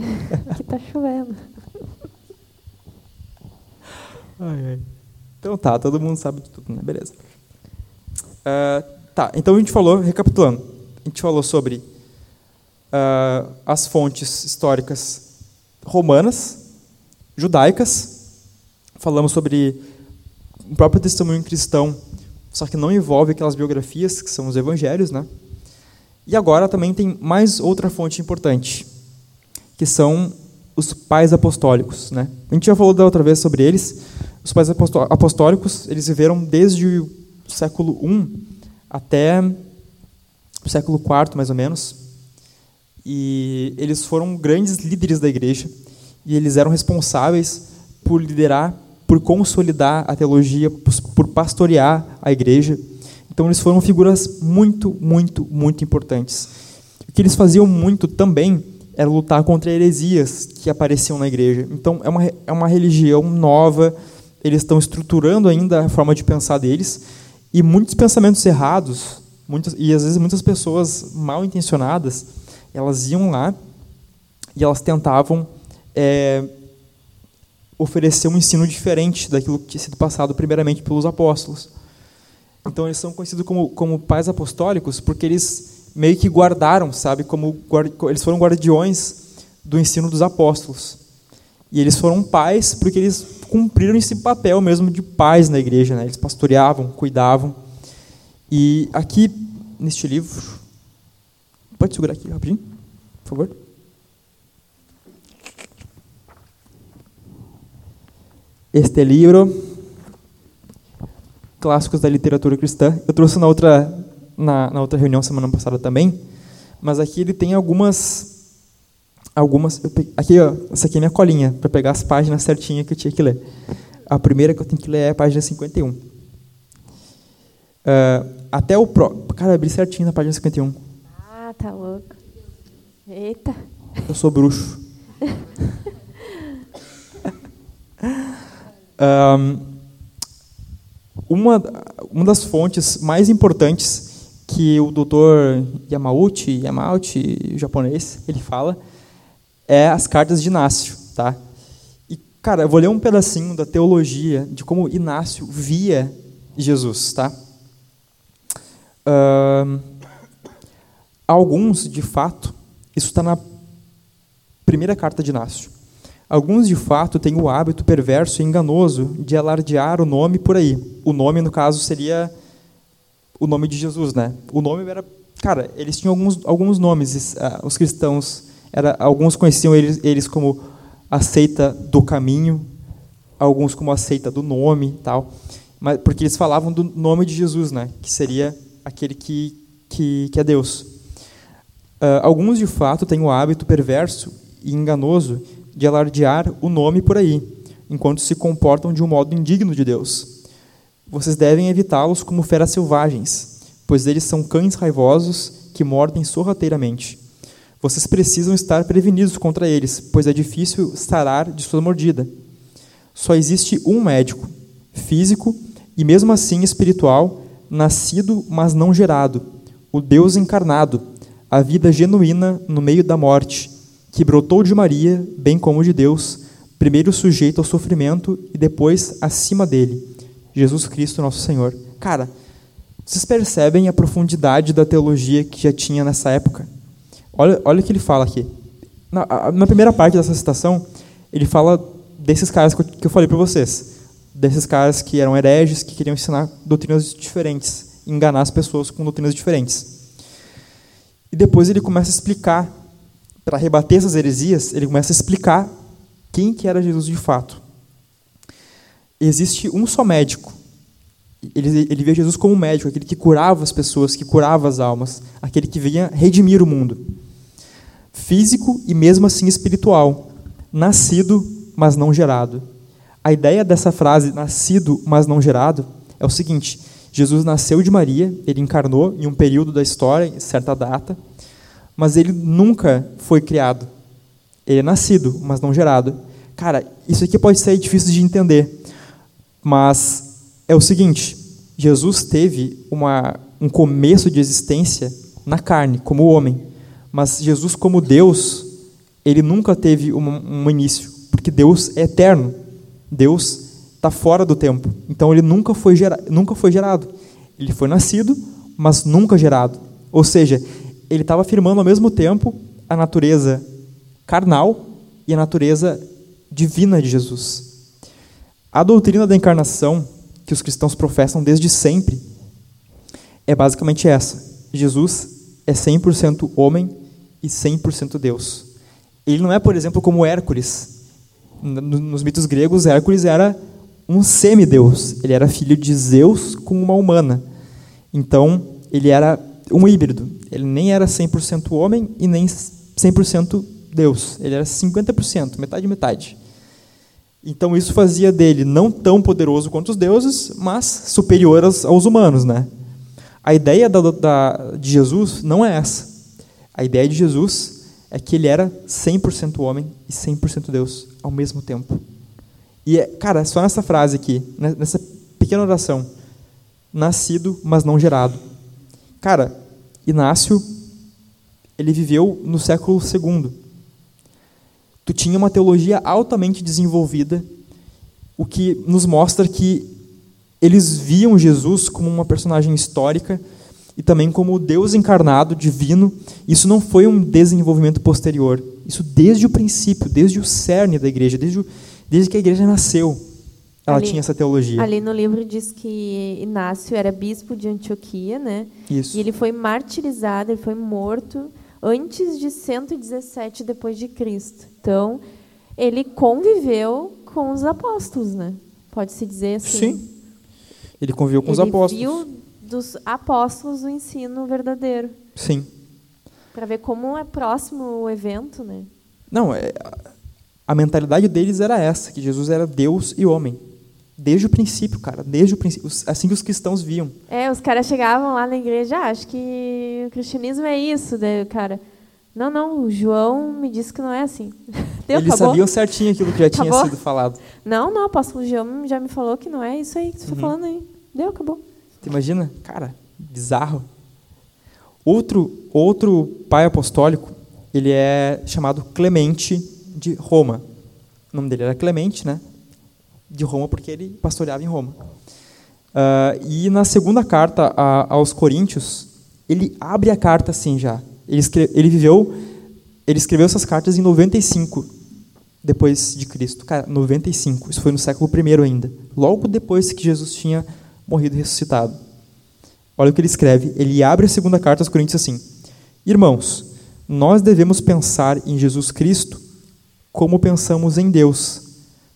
Aqui tá chovendo. Ai, ai. Então tá, todo mundo sabe de tudo, né? Beleza. Ah, tá, então a gente falou, recapitulando, a gente falou sobre ah, as fontes históricas romanas, judaicas, falamos sobre o próprio testemunho cristão, só que não envolve aquelas biografias que são os evangelhos, né? E agora também tem mais outra fonte importante, que são os pais apostólicos, né? A gente já falou da outra vez sobre eles. Os pais apostó- apostólicos, eles viveram desde o século I até o século IV, mais ou menos. E eles foram grandes líderes da igreja e eles eram responsáveis por liderar, por consolidar a teologia, por- pastorear a igreja. Então eles foram figuras muito, muito, muito importantes. O que eles faziam muito também era lutar contra heresias que apareciam na igreja. Então é uma, é uma religião nova, eles estão estruturando ainda a forma de pensar deles e muitos pensamentos errados, muitas, e às vezes muitas pessoas mal intencionadas, elas iam lá e elas tentavam é, oferecer um ensino diferente daquilo que tinha sido passado primeiramente pelos apóstolos. Então eles são conhecidos como, como pais apostólicos porque eles meio que guardaram, sabe, como eles foram guardiões do ensino dos apóstolos. E eles foram pais porque eles cumpriram esse papel mesmo de pais na igreja, né? Eles pastoreavam, cuidavam. E aqui neste livro, pode segurar aqui rapidinho, por favor. Este livro, clássicos da literatura cristã. Eu trouxe na outra na, na outra reunião semana passada também, mas aqui ele tem algumas algumas. aqui, ó, essa aqui é minha colinha, para pegar as páginas certinhas que eu tinha que ler. A primeira que eu tenho que ler é a página 51. Uh, ah, até o pro. Cara, abri certinho na página 51. Ah, tá louco. Eita. Eu sou bruxo. um, uma, uma das fontes mais importantes que o doutor Yamauchi, Yamauchi, japonês, ele fala, é as cartas de Inácio, tá? E, cara, eu vou ler um pedacinho da teologia de como Inácio via Jesus, tá? Uh, alguns, de fato, isso está na primeira carta de Inácio. Alguns, de fato, têm o hábito perverso e enganoso de alardear o nome por aí. O nome, no caso, seria o nome de Jesus, né? O nome era... Cara, eles tinham alguns, alguns nomes, uh, os cristãos era, alguns conheciam eles, eles como a seita do caminho, alguns como a seita do nome, tal, mas porque eles falavam do nome de Jesus, né, que seria aquele que que, que é Deus. Uh, alguns de fato têm o hábito perverso e enganoso de alardear o nome por aí, enquanto se comportam de um modo indigno de Deus. Vocês devem evitá-los como feras selvagens, pois eles são cães raivosos que mordem sorrateiramente. Vocês precisam estar prevenidos contra eles, pois é difícil sarar de sua mordida. Só existe um médico, físico e mesmo assim espiritual, nascido, mas não gerado, o Deus encarnado, a vida genuína no meio da morte, que brotou de Maria, bem como de Deus, primeiro sujeito ao sofrimento e depois acima dele, Jesus Cristo, nosso Senhor. Cara, vocês percebem a profundidade da teologia que já tinha nessa época? Olha, olha o que ele fala aqui. Na, na primeira parte dessa citação, ele fala desses caras que eu, que eu falei para vocês. Desses caras que eram hereges, que queriam ensinar doutrinas diferentes, enganar as pessoas com doutrinas diferentes. E depois ele começa a explicar, para rebater essas heresias, ele começa a explicar quem que era Jesus de fato. Existe um só médico. Ele, ele vê Jesus como médico, aquele que curava as pessoas, que curava as almas, aquele que vinha redimir o mundo físico e mesmo assim espiritual, nascido, mas não gerado. A ideia dessa frase, nascido, mas não gerado, é o seguinte: Jesus nasceu de Maria, ele encarnou em um período da história, em certa data, mas ele nunca foi criado. Ele é nascido, mas não gerado. Cara, isso aqui pode ser difícil de entender, mas é o seguinte: Jesus teve uma, um começo de existência na carne, como homem. Mas Jesus, como Deus, ele nunca teve um, um início, porque Deus é eterno. Deus está fora do tempo. Então ele nunca foi, gera, nunca foi gerado. Ele foi nascido, mas nunca gerado. Ou seja, ele estava afirmando ao mesmo tempo a natureza carnal e a natureza divina de Jesus. A doutrina da encarnação que os cristãos professam desde sempre é basicamente essa: Jesus é 100% homem e 100% Deus. Ele não é, por exemplo, como Hércules. Nos mitos gregos, Hércules era um semideus. Ele era filho de Zeus com uma humana. Então, ele era um híbrido. Ele nem era 100% homem e nem 100% Deus. Ele era 50%, metade metade. Então isso fazia dele não tão poderoso quanto os deuses, mas superior aos, aos humanos, né? A ideia da, da, de Jesus não é essa. A ideia de Jesus é que ele era 100% homem e 100% Deus ao mesmo tempo. E, é, cara, só nessa frase aqui, né, nessa pequena oração, nascido, mas não gerado. Cara, Inácio, ele viveu no século II. Tu tinha uma teologia altamente desenvolvida, o que nos mostra que eles viam Jesus como uma personagem histórica e também como Deus encarnado, divino. Isso não foi um desenvolvimento posterior. Isso desde o princípio, desde o cerne da igreja, desde, o, desde que a igreja nasceu, ela Ali- tinha essa teologia. Ali no livro diz que Inácio era bispo de Antioquia, né? Isso. E ele foi martirizado, ele foi morto antes de 117 depois de Cristo. Então, ele conviveu com os apóstolos, né? Pode-se dizer assim. Sim. Ele conviveu com os ele apóstolos. viu dos apóstolos o ensino verdadeiro, Sim. para ver como é próximo o evento, né? Não, é, a mentalidade deles era essa, que Jesus era Deus e homem. Desde o princípio, cara, desde o princípio, assim que os cristãos viam. É, os caras chegavam lá na igreja, ah, acho que o cristianismo é isso, daí o cara, não, não, o João me disse que não é assim. Deu, Eles acabou? sabiam certinho aquilo que já tinha Acabou? sido falado. Não, não, o apóstolo João já me falou que não é isso aí que você está Uhum. falando aí. Deu, acabou. Tu imagina? Cara, bizarro. Outro, outro pai apostólico, ele é chamado Clemente de Roma. O nome dele era Clemente, né? De Roma, porque ele pastoreava em Roma. Ah, e na segunda carta a- aos Coríntios, ele abre a carta assim já. Ele, escre- ele viveu, ele escreveu essas cartas em 95 depois de Cristo. Cara, 95. Isso foi no século I ainda. Logo depois que Jesus tinha morrido e ressuscitado. Olha o que ele escreve. Ele abre a segunda carta aos Coríntios assim: Irmãos, nós devemos pensar em Jesus Cristo como pensamos em Deus,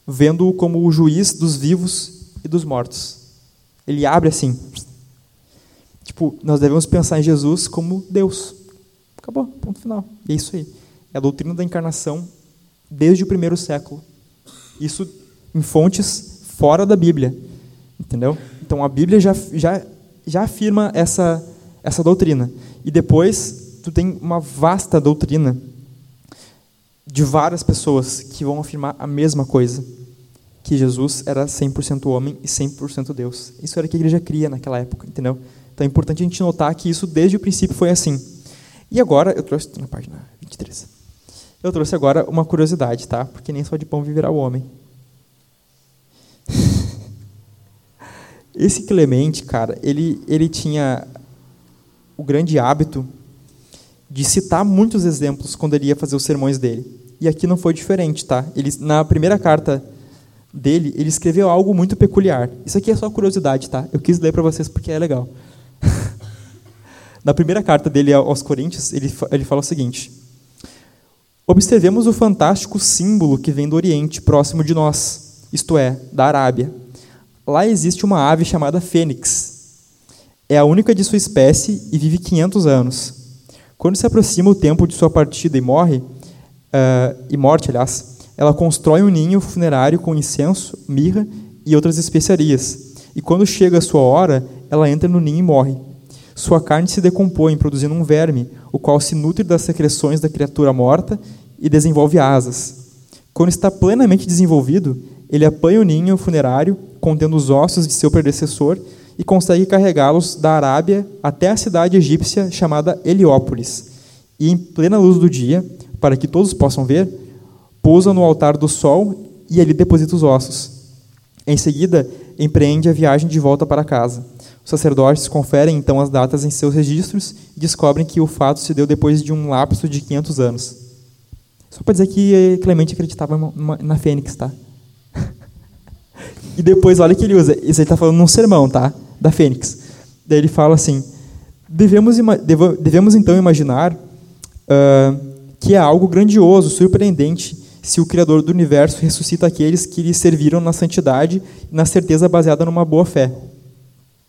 vendo-o como o juiz dos vivos e dos mortos. Ele abre assim. Tipo, nós devemos pensar em Jesus como Deus. Acabou, ponto final. E é isso aí. É a doutrina da encarnação desde o primeiro século. Isso em fontes fora da Bíblia. Entendeu? Então a Bíblia já, já, já afirma essa, essa doutrina. E depois tu tem uma vasta doutrina de várias pessoas que vão afirmar a mesma coisa. Que Jesus era 100% homem e 100% Deus. Isso era o que a igreja cria naquela época, entendeu? Então é importante a gente notar que isso desde o princípio foi assim. E agora, eu trouxe na página 23. Eu trouxe agora uma curiosidade, tá? Porque nem só de pão viverá o homem. Esse Clemente, cara, ele, ele tinha o grande hábito de citar muitos exemplos quando ele ia fazer os sermões dele. E aqui não foi diferente, tá? Ele, na primeira carta dele, ele escreveu algo muito peculiar. Isso aqui é só curiosidade, tá? Eu quis ler para vocês porque é legal. na primeira carta dele aos Coríntios, ele, ele fala o seguinte: Observemos o fantástico símbolo que vem do Oriente, próximo de nós, isto é, da Arábia. Lá existe uma ave chamada fênix. É a única de sua espécie e vive 500 anos. Quando se aproxima o tempo de sua partida e morre, ah, e morte, aliás, ela constrói um ninho funerário com incenso, mirra e outras especiarias. E quando chega a sua hora, ela entra no ninho e morre. Sua carne se decompõe, produzindo um verme, o qual se nutre das secreções da criatura morta e desenvolve asas. Quando está plenamente desenvolvido, ele apanha o ninho funerário, contendo os ossos de seu predecessor, e consegue carregá-los da Arábia até a cidade egípcia chamada Heliópolis. E, em plena luz do dia, para que todos possam ver, pousa no altar do sol e ali deposita os ossos. Em seguida, empreende a viagem de volta para casa. Os sacerdotes conferem então as datas em seus registros e descobrem que o fato se deu depois de um lapso de 500 anos. Só para dizer que eh, Clemente acreditava na Fênix, tá? e depois, olha que ele usa. Isso ele está falando num sermão, tá? Da Fênix. Daí ele fala assim: devemos, devemos então imaginar ah, que é algo grandioso, surpreendente, se o Criador do universo ressuscita aqueles que lhe serviram na santidade e na certeza baseada numa boa fé.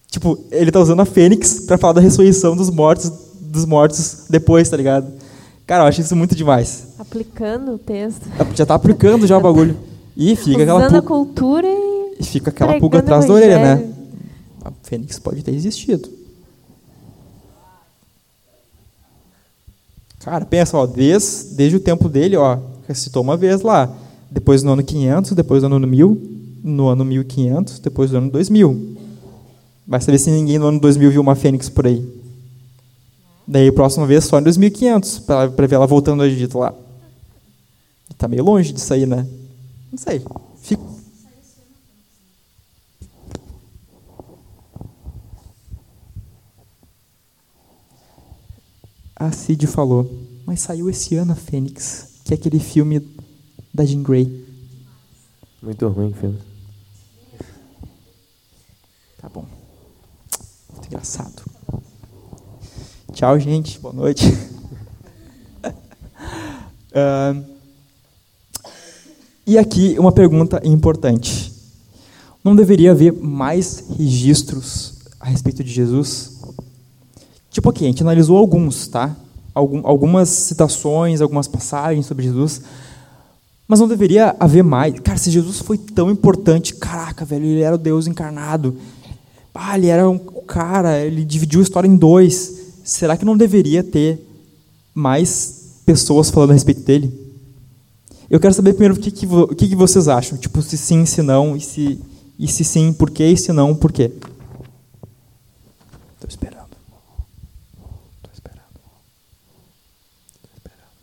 Tipo, ele está usando a Fênix para falar da ressurreição dos mortos, dos mortos depois, tá ligado? Cara, eu acho isso muito demais. Aplicando o texto. Já está aplicando já o bagulho. E fica aquela, Usando a cultura e e fica aquela pulga atrás da orelha, né? A Fênix pode ter existido. Cara, pensa, ó, desde, desde o tempo dele, ó, ressuscitou uma vez lá. Depois no ano 500, depois no ano 1000, no ano 1500, depois no ano 2000. Vai saber se ninguém no ano 2000 viu uma fênix por aí. Daí, a próxima vez, só em 2500, para ver ela voltando ao Egito lá. Tá meio longe disso aí, né? Não sei. A Cid falou, mas saiu esse ano a Fênix, que é aquele filme da Jean Grey. Muito ruim o filme. Tá bom. Muito engraçado. Tchau, gente. Boa noite. uh, e aqui uma pergunta importante. Não deveria haver mais registros a respeito de Jesus? Tipo aqui, a gente analisou alguns, tá? Algum, algumas citações, algumas passagens sobre Jesus, mas não deveria haver mais. Cara, se Jesus foi tão importante, caraca, velho, ele era o Deus encarnado. Ah, ele era um cara, ele dividiu a história em dois. Será que não deveria ter mais pessoas falando a respeito dele? Eu quero saber primeiro o que, que, o que, que vocês acham. Tipo, se sim, se não, e se, e se sim, por quê, e se não, por quê. Estou esperando. Estou esperando. Estou esperando.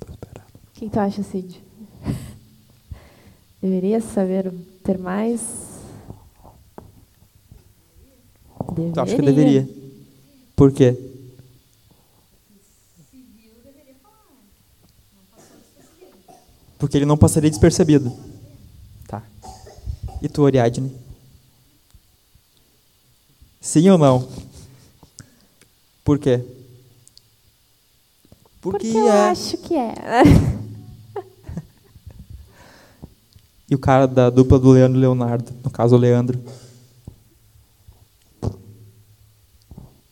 Estou esperando. O que tu acha, Cid? Deveria saber ter mais? Eu acho que deveria. Por quê? Porque ele não passaria despercebido. Tá. E tu, Ariadne? Sim ou não? Por quê? Porque, eu é. acho que é. E o cara da dupla do Leandro Leonardo, no caso o Leandro.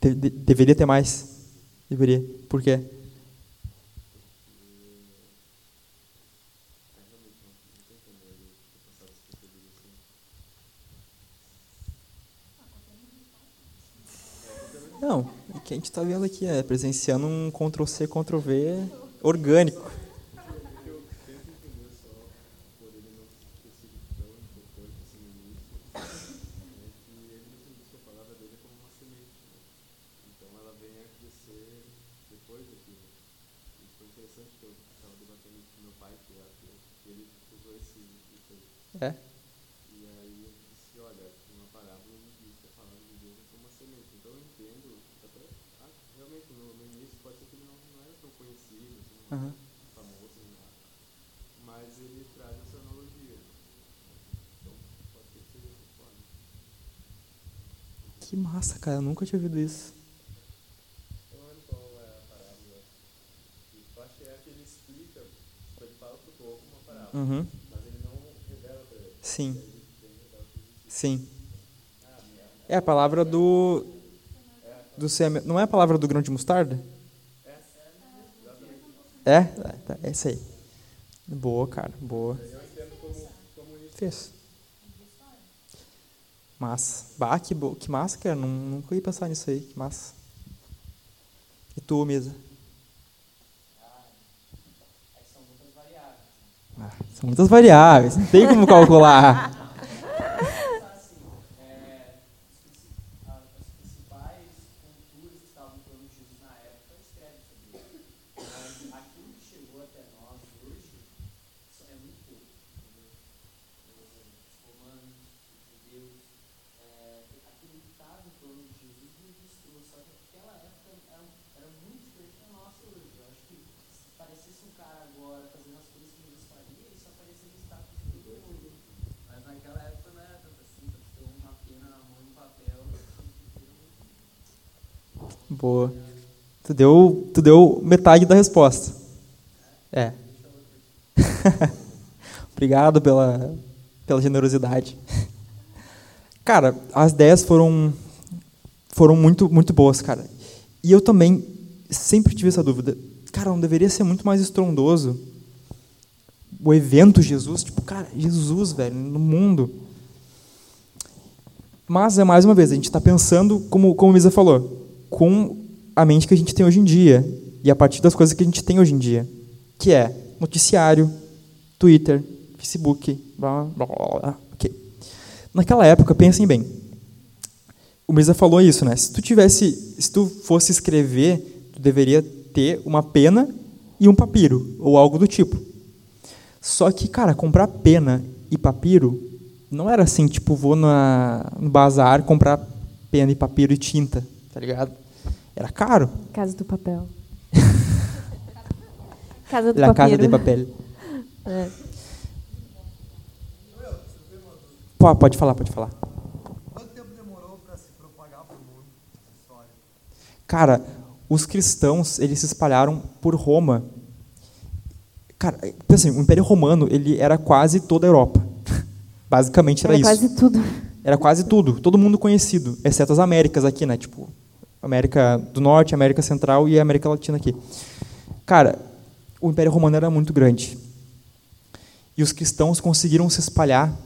De- de- deveria ter mais. Deveria. Por quê? Não, o que a gente está vendo aqui é presenciando um Ctrl-C, Ctrl-V orgânico. É. Aham. Que massa, cara. Eu nunca tinha ouvido isso. Uhum. Sim. Sim. É a palavra do. do seme... Não é a palavra do grão de mostarda? É? É, tá, é isso aí. Boa, cara. Boa. Fez. Massa. Bah, que, bo... que massa, cara. Nun- Nunca ia pensar nisso aí. Que massa. E tu, Mesa? Ah, são muitas variáveis. Não tem como calcular. Boa. Tu deu, tu deu metade da resposta. É. Obrigado pela, pela generosidade. Cara, as ideias foram foram muito muito boas, cara. E eu também sempre tive essa dúvida. Cara, não deveria ser muito mais estrondoso o evento Jesus, tipo, cara, Jesus, velho, no mundo. Mas é mais uma vez, a gente está pensando, como, como a Misa falou, com a mente que a gente tem hoje em dia e a partir das coisas que a gente tem hoje em dia, que é noticiário, Twitter, Facebook, blá, blá, blá, blá. ok. Naquela época, pensem bem. O Misa falou isso, né? Se tu tivesse, se tu fosse escrever, tu deveria ter uma pena e um papiro ou algo do tipo. Só que, cara, comprar pena e papiro não era assim, tipo, vou na, no bazar comprar pena e papiro e tinta, tá ligado? Era caro. Casa do Papel. casa do La Casa Papiro. de Papel. É. Pô, pode falar, pode falar. Quanto tempo demorou para se propagar para o mundo essa história? Cara, os cristãos, eles se espalharam por Roma. Cara, pensa assim, o Império Romano, ele era quase toda a Europa. Basicamente era, Era isso. quase tudo. Era quase tudo, todo mundo conhecido, exceto as Américas aqui, né? Tipo, América do Norte, América Central e América Latina aqui. Cara, o Império Romano era muito grande. E os cristãos conseguiram se espalhar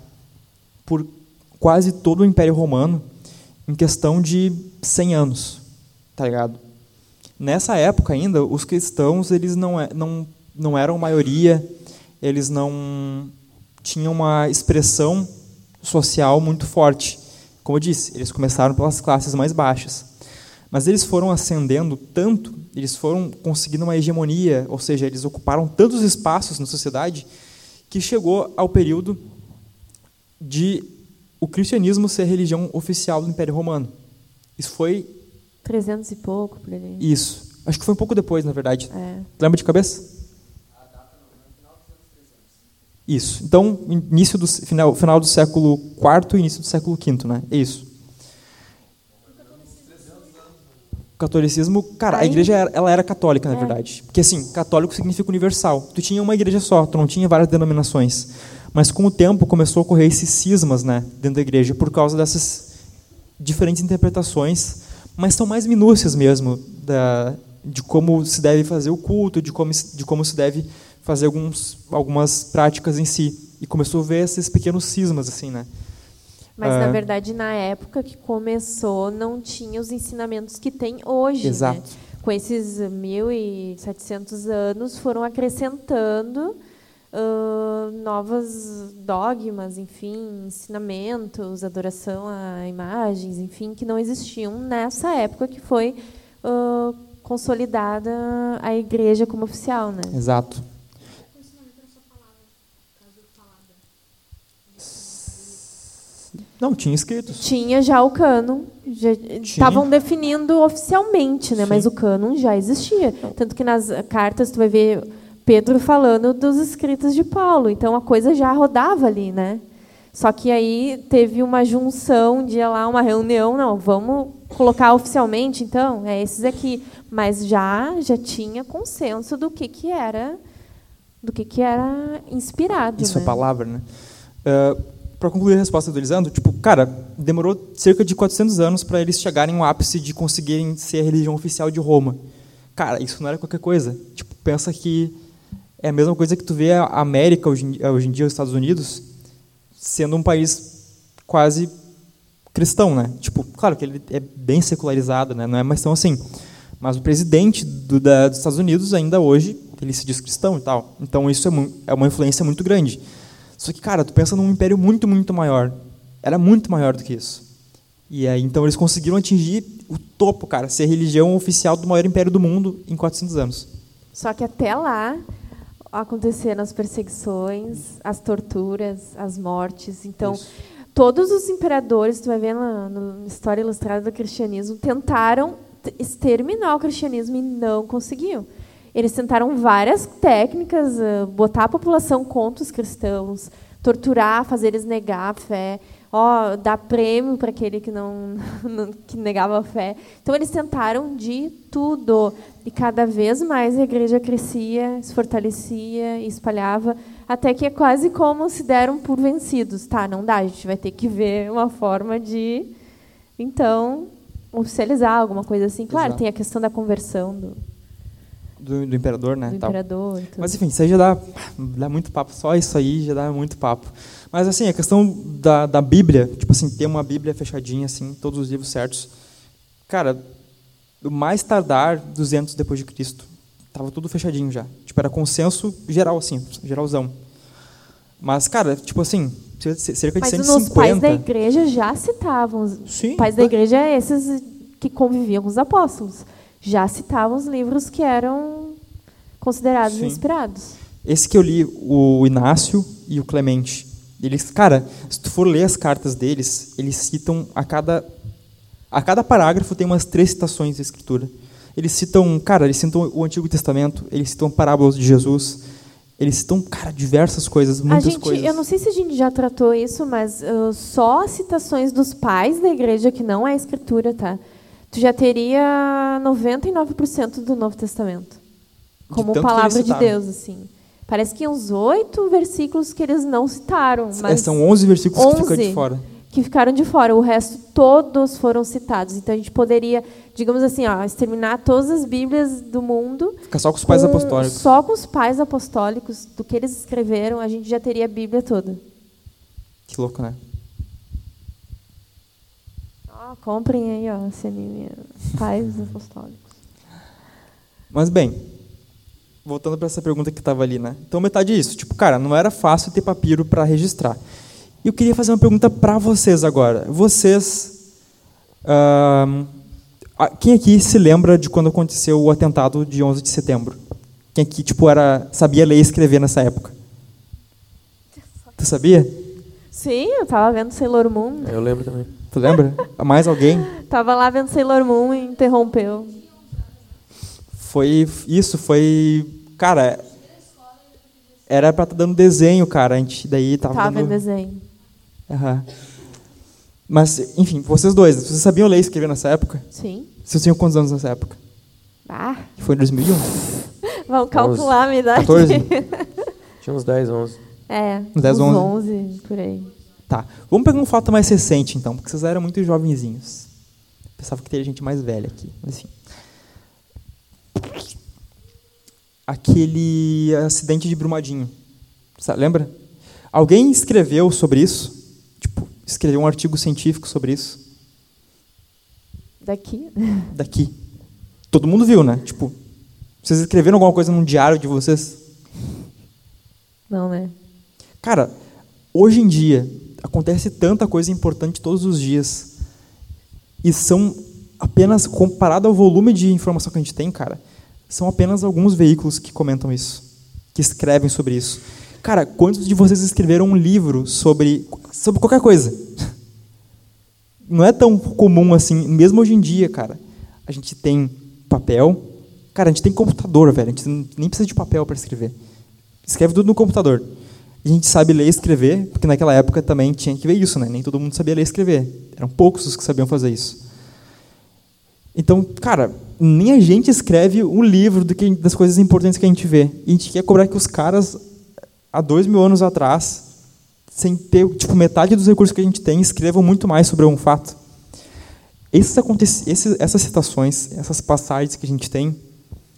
por quase todo o Império Romano em questão de 100 anos, tá ligado? Nessa época ainda, os cristãos eles não, é- não, não eram maioria, eles não tinham uma expressão social muito forte. Como eu disse, eles começaram pelas classes mais baixas. Mas eles foram ascendendo tanto, eles foram conseguindo uma hegemonia, ou seja, eles ocuparam tantos espaços na sociedade, que chegou ao período de o cristianismo ser a religião oficial do Império Romano. Isso foi 300 e pouco por ali. isso. Acho que foi um pouco depois, na verdade. É. Lembra de cabeça? Isso. Então, início do final, final do século IV e início do século V, né? É isso. O catolicismo, cara, a igreja era- ela era católica, na É. verdade. Porque assim, católico significa universal. Tu tinha uma igreja só, tu não tinha várias denominações. Mas com o tempo começou a ocorrer esses cismas, né, dentro da igreja por causa dessas diferentes interpretações, mas são mais minúcias mesmo da, de como se deve fazer o culto, de como, se- de como se deve fazer alguns, algumas práticas em si. E começou a ver esses pequenos cismas, assim, né? Mas, Ah. na verdade, na época que começou, não tinha os ensinamentos que tem hoje. Exato. Né? Com esses 1.700 anos, foram acrescentando ah, novos dogmas, enfim, ensinamentos, adoração a imagens, enfim, que não existiam nessa época que foi ah, consolidada a igreja como oficial. Né? Exato. Não, tinha escritos. Tinha já o cânon, estavam definindo oficialmente, né? Sim. Mas o cânon já existia. Tanto que nas cartas tu vai ver Pedro falando dos escritos de Paulo. Então a coisa já rodava ali, né? Só que aí teve uma junção, dia lá, uma reunião, não, vamos colocar oficialmente, então, é esses aqui. Mas já já tinha consenso do que, que era do que, que era inspirado. Isso né? é palavra, né? Para concluir a resposta do Elisandro, tipo, cara, demorou cerca de 400 anos para eles chegarem ao ápice de conseguirem ser a religião oficial de Roma. Cara, isso não era qualquer coisa. Tipo, pensa que é a mesma coisa que tu vê a América hoje, hoje em dia, os Estados Unidos, sendo um país quase cristão, né? Tipo, claro que ele é bem secularizado, né? Não é mais tão assim. Mas o presidente do, da, dos Estados Unidos ainda hoje ele se diz cristão e tal. Então isso é, é uma influência muito grande. Só que, cara, tu pensa num império muito, muito maior. Era muito maior do que isso. E aí, então eles conseguiram atingir o topo, cara, ser religião oficial do maior império do mundo em 400 anos. Só que até lá aconteceram as perseguições, as torturas, as mortes. Então, Isso. todos os imperadores, tu vai ver na, na história ilustrada do cristianismo, tentaram exterminar o cristianismo e não conseguiam. Eles tentaram várias técnicas, eh, botar a população contra os cristãos, torturar, fazer eles negar a fé, ó, dar prêmio para aquele que não, não- que negava a fé. Então eles tentaram de tudo e cada vez mais a igreja crescia, se fortalecia, e espalhava, até que é quase como se deram por vencidos. Tá, não dá, a gente vai ter que ver uma forma de então oficializar alguma coisa assim. Claro, Exato. tem a questão da conversão do, Do, do imperador, né? do tal. imperador. tudo. Mas enfim, isso aí já dá, dá muito papo. Só isso aí já dá muito papo. Mas assim, a questão da, da Bíblia, tipo assim, ter uma Bíblia fechadinha, assim, todos os livros certos. Cara, o mais tardar 200 depois de Cristo, tava tudo fechadinho já. Tipo, era consenso geral, assim, geralzão. Mas, cara, tipo assim, cerca de Mas 150. os pais da igreja já citavam. Os Sim, pais da tá. igreja é esses que conviviam com os apóstolos. Já citavam os livros que eram considerados Sim. inspirados. Esse que eu li, o Inácio e o Clemente, eles, cara, se tu for ler as cartas deles, eles citam a cada A cada parágrafo tem umas três citações da Escritura. Eles citam, cara, eles citam o Antigo Testamento, eles citam parábolas de Jesus, eles citam, cara, diversas coisas, muitas gente, coisas. eu não sei se a gente já tratou isso, mas uh, só citações dos pais da igreja, que não é escritura, tá? Tu já teria 99% do Novo Testamento. Como que palavra de. Deus, assim. Parece que uns oito versículos que eles não citaram, É, mas são 11 versículos que ficam de 11. fora. que ficaram de fora. O resto todos foram citados. Então a gente poderia, digamos assim, ó, exterminar todas as Bíblias do mundo. Fica só com os pais com- apostólicos. Só com os pais apostólicos, do que eles escreveram, a gente já teria a Bíblia toda. Que louco, né? Ó, comprem aí, ó, esse anime, Pais Apostólicos. Mas bem, voltando para essa pergunta que estava ali, né? Então metade é isso. Tipo, cara, não era fácil ter papiro para registrar. E eu queria fazer uma pergunta para vocês agora. Vocês, a- quem aqui se lembra de quando aconteceu o atentado de 11 de setembro? Quem aqui tipo era sabia ler e escrever nessa época? Tu sabia? Sim, eu tava vendo Sailor Moon. Eu lembro também. Tu lembra? Mais alguém? Tava lá vendo Sailor Moon e interrompeu. Foi isso, foi, cara, era para estar dando desenho, cara. A gente daí tava, Tava dando vendo desenho. Aham. Mas, enfim, vocês dois, vocês sabiam ler e escrever nessa época? Sim. Vocês tinham quantos anos nessa época? Ah, Foi em 2001? vamos calcular a minha idade. 14? Tinha uns 10, 11. É, Uns 10, uns 11. 11, por aí. Tá. Vamos pegar um fato mais recente, então, porque vocês eram muito jovenzinhos. Pensava que teria gente mais velha aqui. Mas, enfim. Aquele acidente de Brumadinho. Lembra? Alguém escreveu sobre isso? Tipo, escreveu um artigo científico sobre isso? Daqui. daqui. Todo mundo viu, né? Tipo, vocês escreveram alguma coisa num diário de vocês? Não, né? Cara, hoje em dia acontece tanta coisa importante todos os dias e são apenas comparado ao volume de informação que a gente tem, cara, são apenas alguns veículos que comentam isso, que escrevem sobre isso. Cara, quantos de vocês escreveram um livro sobre sobre qualquer coisa? Não é tão comum assim, mesmo hoje em dia, cara. A gente tem papel, cara, a gente tem computador, velho. A gente nem precisa de papel para escrever. Escreve tudo no computador. A gente sabe ler e escrever, porque naquela época também tinha que ver isso, né? Nem todo mundo sabia ler e escrever. Eram poucos os que sabiam fazer isso. Então, cara, nem a gente escreve um livro que, das coisas importantes que a gente vê. E a gente quer cobrar que os caras, há dois mil anos atrás, sem ter tipo, metade dos recursos que a gente tem, escrevam muito mais sobre um fato. Esses esses, essas citações, essas passagens que a gente tem,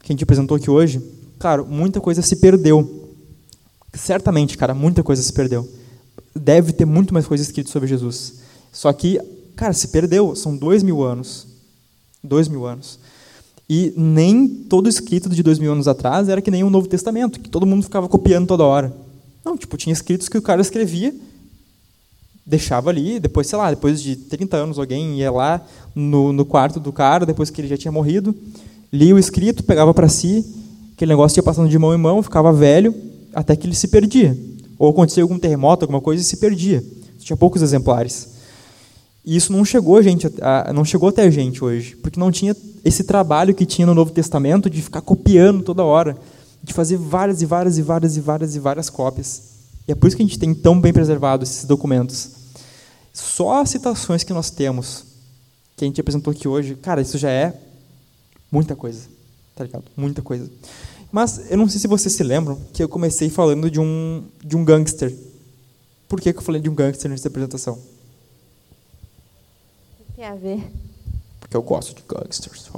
que a gente apresentou aqui hoje, claro, muita coisa se perdeu. Certamente, cara, muita coisa se perdeu. Deve ter muito mais coisa escrita sobre Jesus. Só que, cara, se perdeu. São dois mil anos. Dois mil anos. E nem todo escrito de dois mil anos atrás era que nem o Novo Testamento, que todo mundo ficava copiando toda hora. Não, tipo, tinha escritos que o cara escrevia, deixava ali, depois, sei lá, depois de 30 anos alguém ia lá no, no quarto do cara, depois que ele já tinha morrido, lia o escrito, pegava para si, aquele negócio ia passando de mão em mão, ficava velho, até que ele se perdia. Ou acontecia algum terremoto, alguma coisa e se perdia. Tinha poucos exemplares. E isso não chegou, gente, a- não chegou até a gente hoje, porque não tinha esse trabalho que tinha no Novo Testamento de ficar copiando toda hora, de fazer várias e várias e várias e várias e várias cópias. E é por isso que a gente tem tão bem preservado esses documentos. Só as citações que nós temos, que a gente apresentou aqui hoje, cara, isso já é muita coisa, tá ligado? Muita coisa. Mas eu não sei se vocês se lembram que eu comecei falando de um de um gangster. Por que, que eu falei de um gangster nessa apresentação? Tem a ver. Porque eu gosto de gangsters.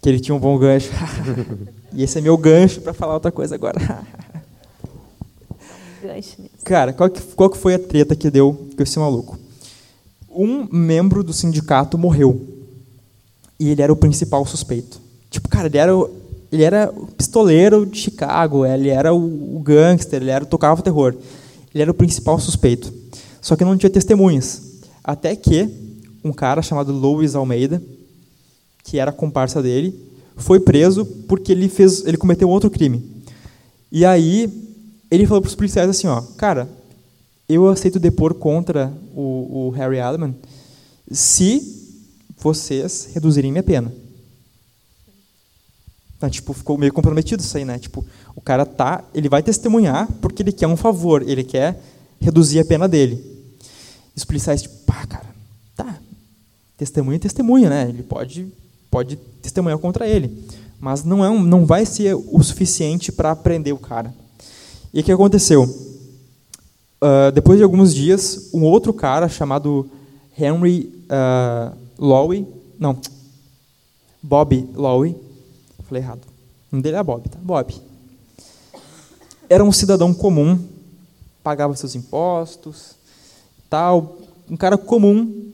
Que ele tinha um bom gancho. e esse é meu gancho para falar outra coisa agora. Gancho nisso. Cara, qual que, qual que foi a treta que deu com esse maluco? Um membro do sindicato morreu. E ele era o principal suspeito. Tipo, cara, ele era, ele era o pistoleiro de Chicago, ele era o, o gangster, ele era, tocava o terror. Ele era o principal suspeito. Só que não tinha testemunhas. Até que um cara chamado Louis Almeida, que era comparsa dele, foi preso porque ele fez, ele cometeu outro crime. E aí ele falou para os policiais assim, ó, cara, eu aceito depor contra o, o Harry Alleman se vocês reduzirem minha pena. Então, tipo, ficou meio comprometido isso aí, né? Tipo, o cara tá, ele vai testemunhar porque ele quer um favor, ele quer reduzir a pena dele. E os policiais, tipo, pá, cara, tá, testemunha é testemunha, né? Ele pode, pode testemunhar contra ele, mas não é um, não vai ser o suficiente para prender o cara. E o que aconteceu? Uh, depois de alguns dias, um outro cara chamado Henry uh, Lowe, não, Bob Lowe, falei errado, o nome dele é Bob, tá? Bob. Era um cidadão comum, pagava seus impostos, tal, um cara comum,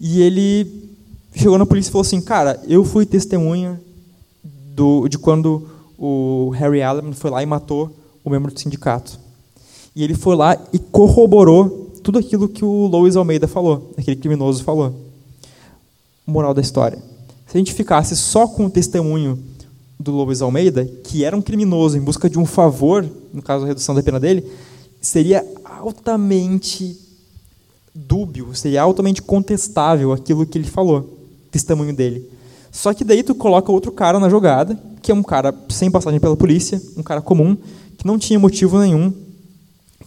e ele chegou na polícia e falou assim, cara, eu fui testemunha do, de quando o Harry Allen foi lá e matou o membro do sindicato. E ele foi lá e corroborou tudo aquilo que o Louis Almeida falou, aquele criminoso falou. Moral da história. Se a gente ficasse só com o testemunho do Louis Almeida, que era um criminoso em busca de um favor, no caso a redução da pena dele, seria altamente dúbio, seria altamente contestável aquilo que ele falou, testemunho dele. Só que daí tu coloca outro cara na jogada, que é um cara sem passagem pela polícia, um cara comum, que não tinha motivo nenhum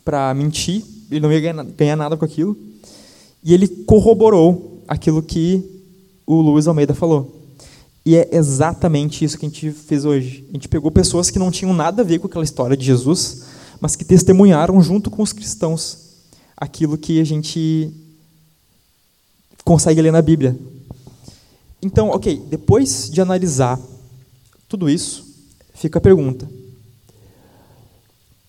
para mentir, ele não ia ganhar nada com aquilo, e ele corroborou aquilo que o Luiz Almeida falou. E é exatamente isso que a gente fez hoje. A gente pegou pessoas que não tinham nada a ver com aquela história de Jesus, mas que testemunharam junto com os cristãos aquilo que a gente consegue ler na Bíblia. Então, ok, depois de analisar tudo isso, fica a pergunta: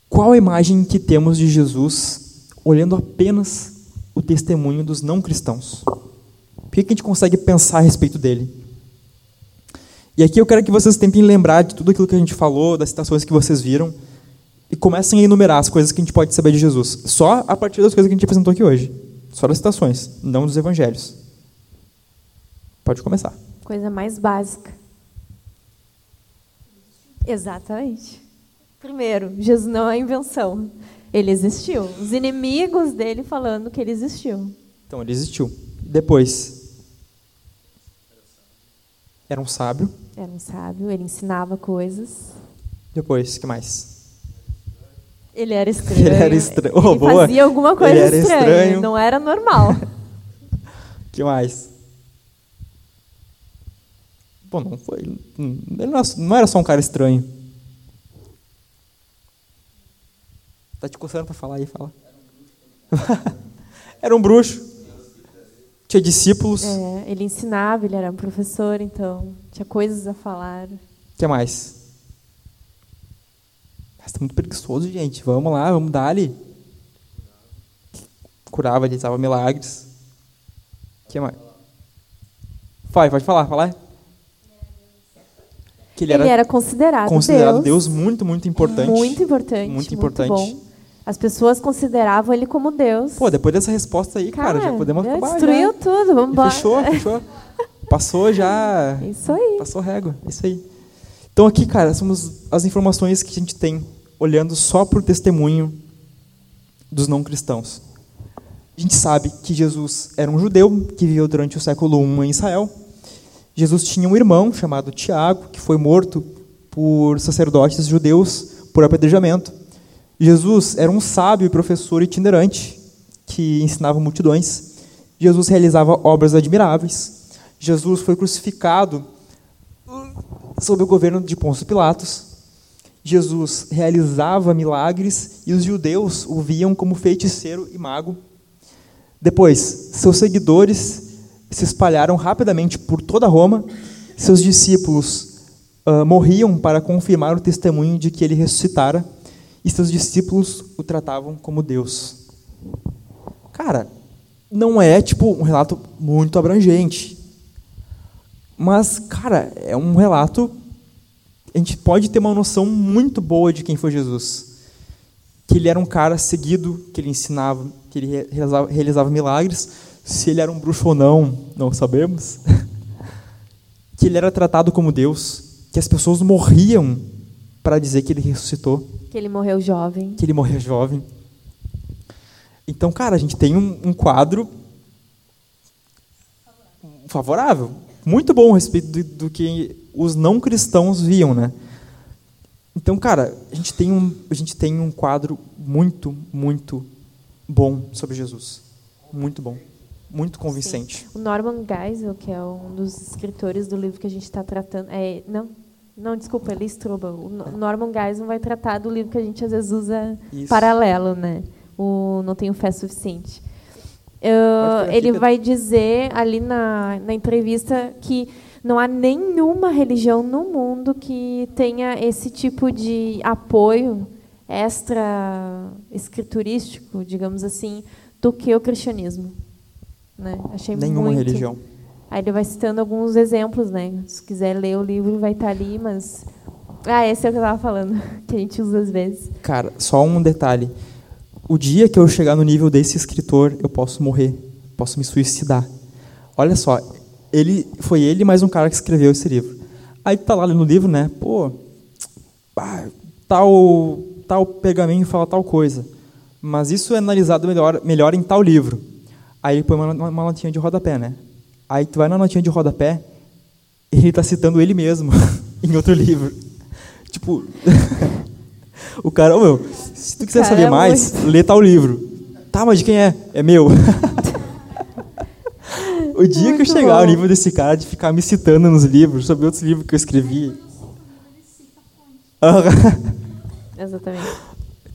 qual a imagem que temos de Jesus olhando apenas o testemunho dos não cristãos? O que a gente consegue pensar a respeito dele? E aqui eu quero que vocês tentem lembrar de tudo aquilo que a gente falou, das citações que vocês viram, e comecem a enumerar as coisas que a gente pode saber de Jesus. Só a partir das coisas que a gente apresentou aqui hoje. Só das citações, não dos evangelhos. Pode começar. Coisa mais básica. Exatamente. Primeiro, Jesus não é invenção. Ele existiu. Os inimigos dele falando que ele existiu. Então, ele existiu. Depois, era um sábio. Era um sábio, ele ensinava coisas. Depois, que mais? Ele era estranho. Ele era estranho. Ele Oh, boa. fazia alguma coisa Ele estranha. estranho. Não era normal. que mais? Bom, não foi. Ele não era- não era só um cara estranho. Tá te coçando para falar aí, fala. Era um bruxo. Tinha discípulos. O É, ele ensinava, ele era um professor, então tinha coisas a falar. que mais? Você tá muito preguiçoso, gente. Vamos lá, vamos dar ali. Curava, realizava milagres. O que mais? Vai, pode falar, falar. Que ele Ele era, era, considerado, considerado Deus, Deus muito, muito importante. Muito importante. Muito importante. bom. As pessoas consideravam ele como Deus. Pô, depois dessa resposta aí, cara, já podemos acabar. Destruiu já. tudo, vamos embora. Fechou, fechou. Passou já. Isso aí. Passou régua, isso aí. Então aqui, cara, somos as informações que a gente tem olhando só para o testemunho dos não cristãos. A gente sabe que Jesus era um judeu que viveu durante o século I em Israel. Jesus tinha um irmão chamado Tiago, que foi morto por sacerdotes judeus por apedrejamento. Jesus era um sábio e professor itinerante que ensinava multidões. Jesus realizava obras admiráveis. Jesus foi crucificado sob o governo de Pôncio Pilatos. Jesus realizava milagres e os judeus o viam como feiticeiro e mago. Depois, seus seguidores se espalharam rapidamente por toda Roma. Seus discípulos ah, morriam para confirmar o testemunho de que ele ressuscitara, e seus discípulos o tratavam como Deus. Cara, não é tipo um relato muito abrangente. Mas, cara, é um relato. A gente pode ter uma noção muito boa de quem foi Jesus. Que ele era um cara seguido, que ele ensinava, que ele realizava, realizava milagres. Se ele era um bruxo ou não, não sabemos. que ele era tratado como Deus. Que as pessoas morriam para dizer que ele ressuscitou Que ele morreu jovem. que ele morreu jovem. Então, cara, a gente tem um, um quadro favorável, muito bom a respeito do, do que os não cristãos viam, né? Então, cara, a gente tem um, a gente tem um quadro muito, muito bom sobre Jesus. Muito bom. Muito convincente. Sim. O Norman Geisel, que é um dos escritores do livro que a gente está tratando. É, não, não, desculpa, ele Strobel. O Norman Geisel vai tratar do livro que a gente às vezes usa Isso. paralelo, né? O Não Tenho Fé Suficiente. Ele vai dizer ali na, na entrevista que não há nenhuma religião no mundo que tenha esse tipo de apoio extra escriturístico, digamos assim, do que o cristianismo. Né? Achei nenhuma muito. religião. Aí ele vai citando alguns exemplos, né? Se quiser ler o livro, vai estar ali, mas ah, esse é o que eu estava falando, que a gente usa às vezes. Cara, só um detalhe. O dia que eu chegar no nível desse escritor, eu posso morrer, posso me suicidar. Olha só, ele foi ele mais um cara que escreveu esse livro. Aí tá lá no livro, né? Pô, tal tal pergaminho fala tal coisa, mas isso é analisado melhor melhor em tal livro. Aí ele põe uma, uma, uma notinha de rodapé, né? Aí tu vai na notinha de rodapé, ele está citando ele mesmo em outro livro. Tipo, o cara, oh, meu, se tu quiser saber é mais, muito... lê tal livro. Tá, mas de quem é? É meu. O dia Muito que eu chegar bom. ao nível desse cara de ficar me citando nos livros, sobre outros livros que eu escrevi. Exatamente.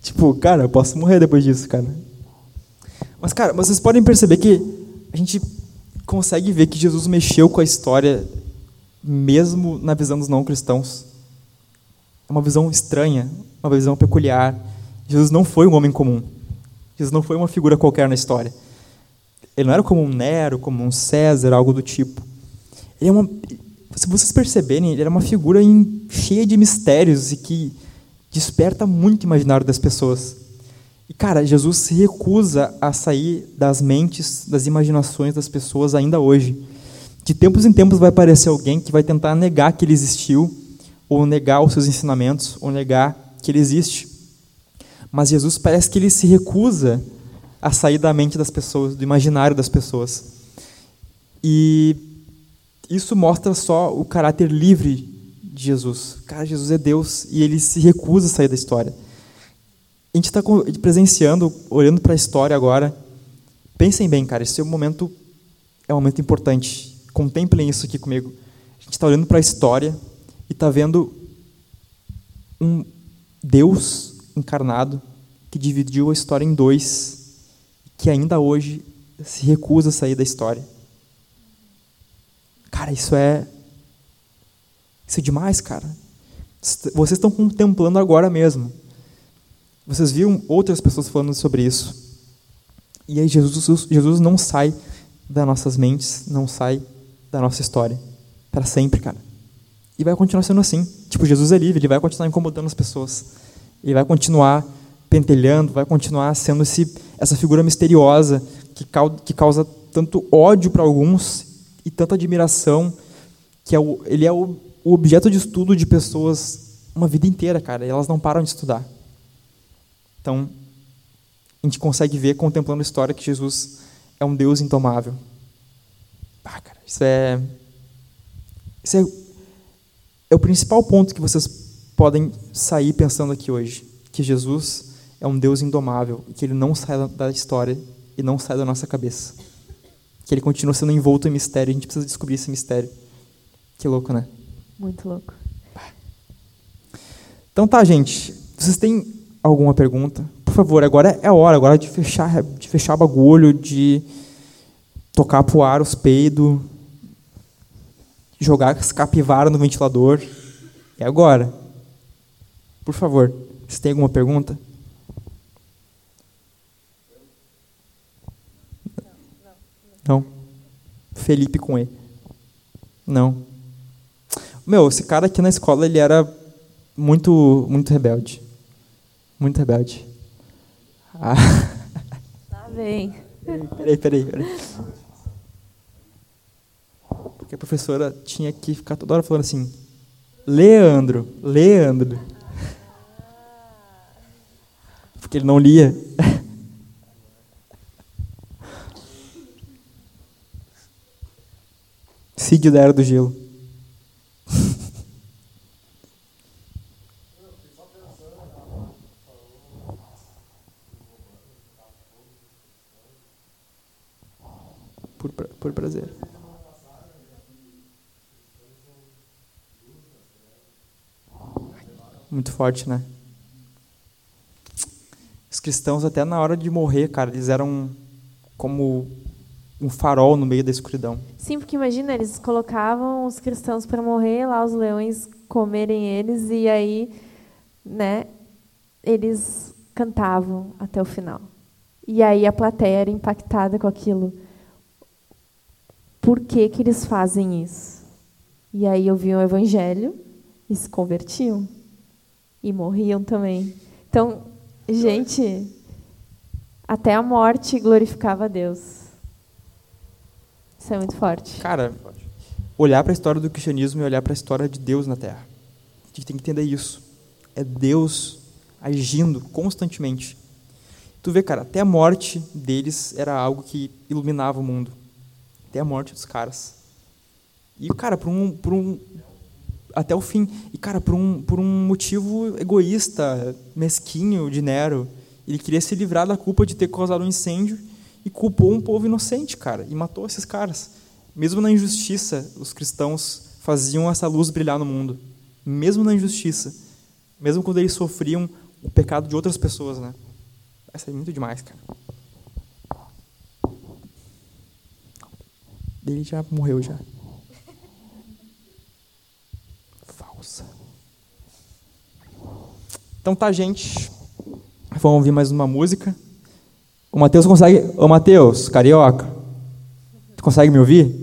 Tipo, cara, eu posso morrer depois disso, cara. Mas, cara, vocês podem perceber que a gente consegue ver que Jesus mexeu com a história, mesmo na visão dos não cristãos. É uma visão estranha, uma visão peculiar. Jesus não foi um homem comum. Jesus não foi uma figura qualquer na história. Ele não era como um Nero, como um César, algo do tipo. Ele é uma, se vocês perceberem, ele era uma figura em, cheia de mistérios e que desperta muito o imaginário das pessoas. E, cara, Jesus se recusa a sair das mentes, das imaginações das pessoas ainda hoje. De tempos em tempos vai aparecer alguém que vai tentar negar que ele existiu, ou negar os seus ensinamentos, ou negar que ele existe. Mas Jesus parece que ele se recusa a sair da mente das pessoas, do imaginário das pessoas. E isso mostra só o caráter livre de Jesus. Cara, Jesus é Deus e ele se recusa a sair da história. A gente está presenciando, olhando para a história agora. Pensem bem, cara, esse é um momento é um momento importante. Contemplem isso aqui comigo. A gente está olhando para a história e está vendo um Deus encarnado que dividiu a história em dois que ainda hoje se recusa a sair da história. Cara, isso é. Isso é demais, cara. Vocês estão contemplando agora mesmo. Vocês viram outras pessoas falando sobre isso. E aí Jesus, Jesus não sai das nossas mentes, não sai da nossa história. Para sempre, cara. E vai continuar sendo assim. Tipo, Jesus é livre, ele vai continuar incomodando as pessoas. Ele vai continuar pentelhando, vai continuar sendo esse, essa figura misteriosa que, que causa tanto ódio para alguns e tanta admiração, que é o, ele é o, o objeto de estudo de pessoas uma vida inteira, cara, e elas não param de estudar. Então, a gente consegue ver, contemplando a história, que Jesus é um Deus intomável. Ah, cara, isso é. Isso é, é o principal ponto que vocês podem sair pensando aqui hoje. Que Jesus é um Deus indomável e que ele não sai da história e não sai da nossa cabeça. Que ele continua sendo envolto em mistério e a gente precisa descobrir esse mistério. Que louco, né? Muito louco. Então tá, gente. Vocês têm alguma pergunta? Por favor, agora é a hora, agora é de fechar, de fechar bagulho, de tocar pro ar os peidos, jogar as capivaras no ventilador. É agora. Por favor, vocês têm alguma pergunta? Não. Felipe com E. Não. Meu, esse cara aqui na escola, ele era muito, muito rebelde muito rebelde. Ah. Tá Lá vem. Peraí, peraí, peraí. Porque a professora tinha que ficar toda hora falando assim: Leandro, Leandro. Porque ele não lia. Sigue da era do gelo. Por, por prazer. Muito forte, né? Os cristãos, até na hora de morrer, cara, eles eram como um farol no meio da escuridão. Sim, porque imagina, eles colocavam os cristãos para morrer, lá os leões comerem eles, e aí, né, eles cantavam até o final. E aí a plateia era impactada com aquilo. Por que, que eles fazem isso? E aí ouviam o evangelho e se convertiam. E morriam também. Então, gente, até a morte glorificava a Deus. Isso é muito forte. Cara, olhar para a história do cristianismo e olhar para a história de Deus na Terra. A gente tem que entender isso. É Deus agindo constantemente. Tu vê, cara, até a morte deles era algo que iluminava o mundo. Até a morte dos caras. E, cara, por um, por um até o fim. E, cara, por um, por um motivo egoísta, mesquinho de Nero, ele queria se livrar da culpa de ter causado um incêndio e culpou um povo inocente, cara, e matou esses caras. Mesmo na injustiça, os cristãos faziam essa luz brilhar no mundo. Mesmo na injustiça. Mesmo quando eles sofriam o pecado de outras pessoas, né? Essa é muito demais, cara. Ele já morreu já. Falsa. Então tá, gente. Vamos ouvir mais uma música. O Matheus consegue. Ô Matheus, carioca. Tu consegue me ouvir?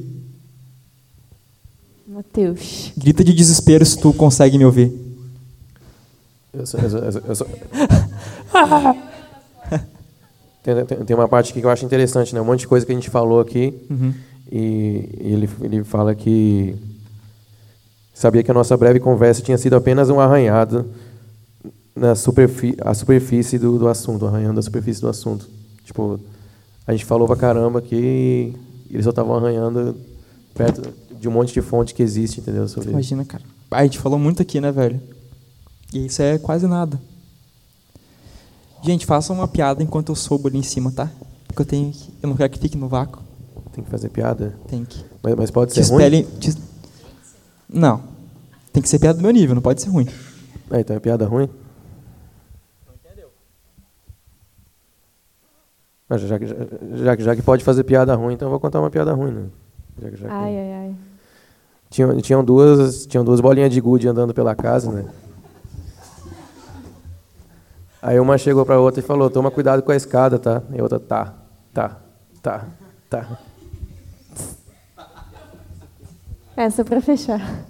Mateus. Grita de desespero se tu consegue me ouvir. Eu só- eu só- eu só- eu só- tem, tem- tem uma parte aqui que eu acho interessante, né? Um monte de coisa que a gente falou aqui. Uhum. E ele, ele fala que sabia que a nossa breve conversa tinha sido apenas um arranhado na superfície, a superfície do, do assunto, arranhando a superfície do assunto. Tipo, a gente falou pra caramba que eles só estavam arranhando perto de um monte de fonte que existe, entendeu? Sobre Imagina, cara. A gente falou muito aqui, né, velho? E isso é quase nada. Gente, façam uma piada enquanto eu sobo ali em cima, tá? Porque eu tenho que. Eu não quero que fique no vácuo. Tem que fazer piada. Tem que. Mas, mas pode ser ruim? espelhem. te- Não. Tem que ser piada do meu nível, não pode ser ruim. Ah, então é piada ruim? Mas já, que- já, já, que- já que pode fazer piada ruim, então eu vou contar uma piada ruim, né? Já que- já que- Ai, ai, ai. Tinham, tinham, duas, tinham duas bolinhas de gude andando pela casa, né? Aí uma chegou pra outra e falou, toma cuidado com a escada, tá? E a outra, tá, tá, tá, tá. Essa pra fechar.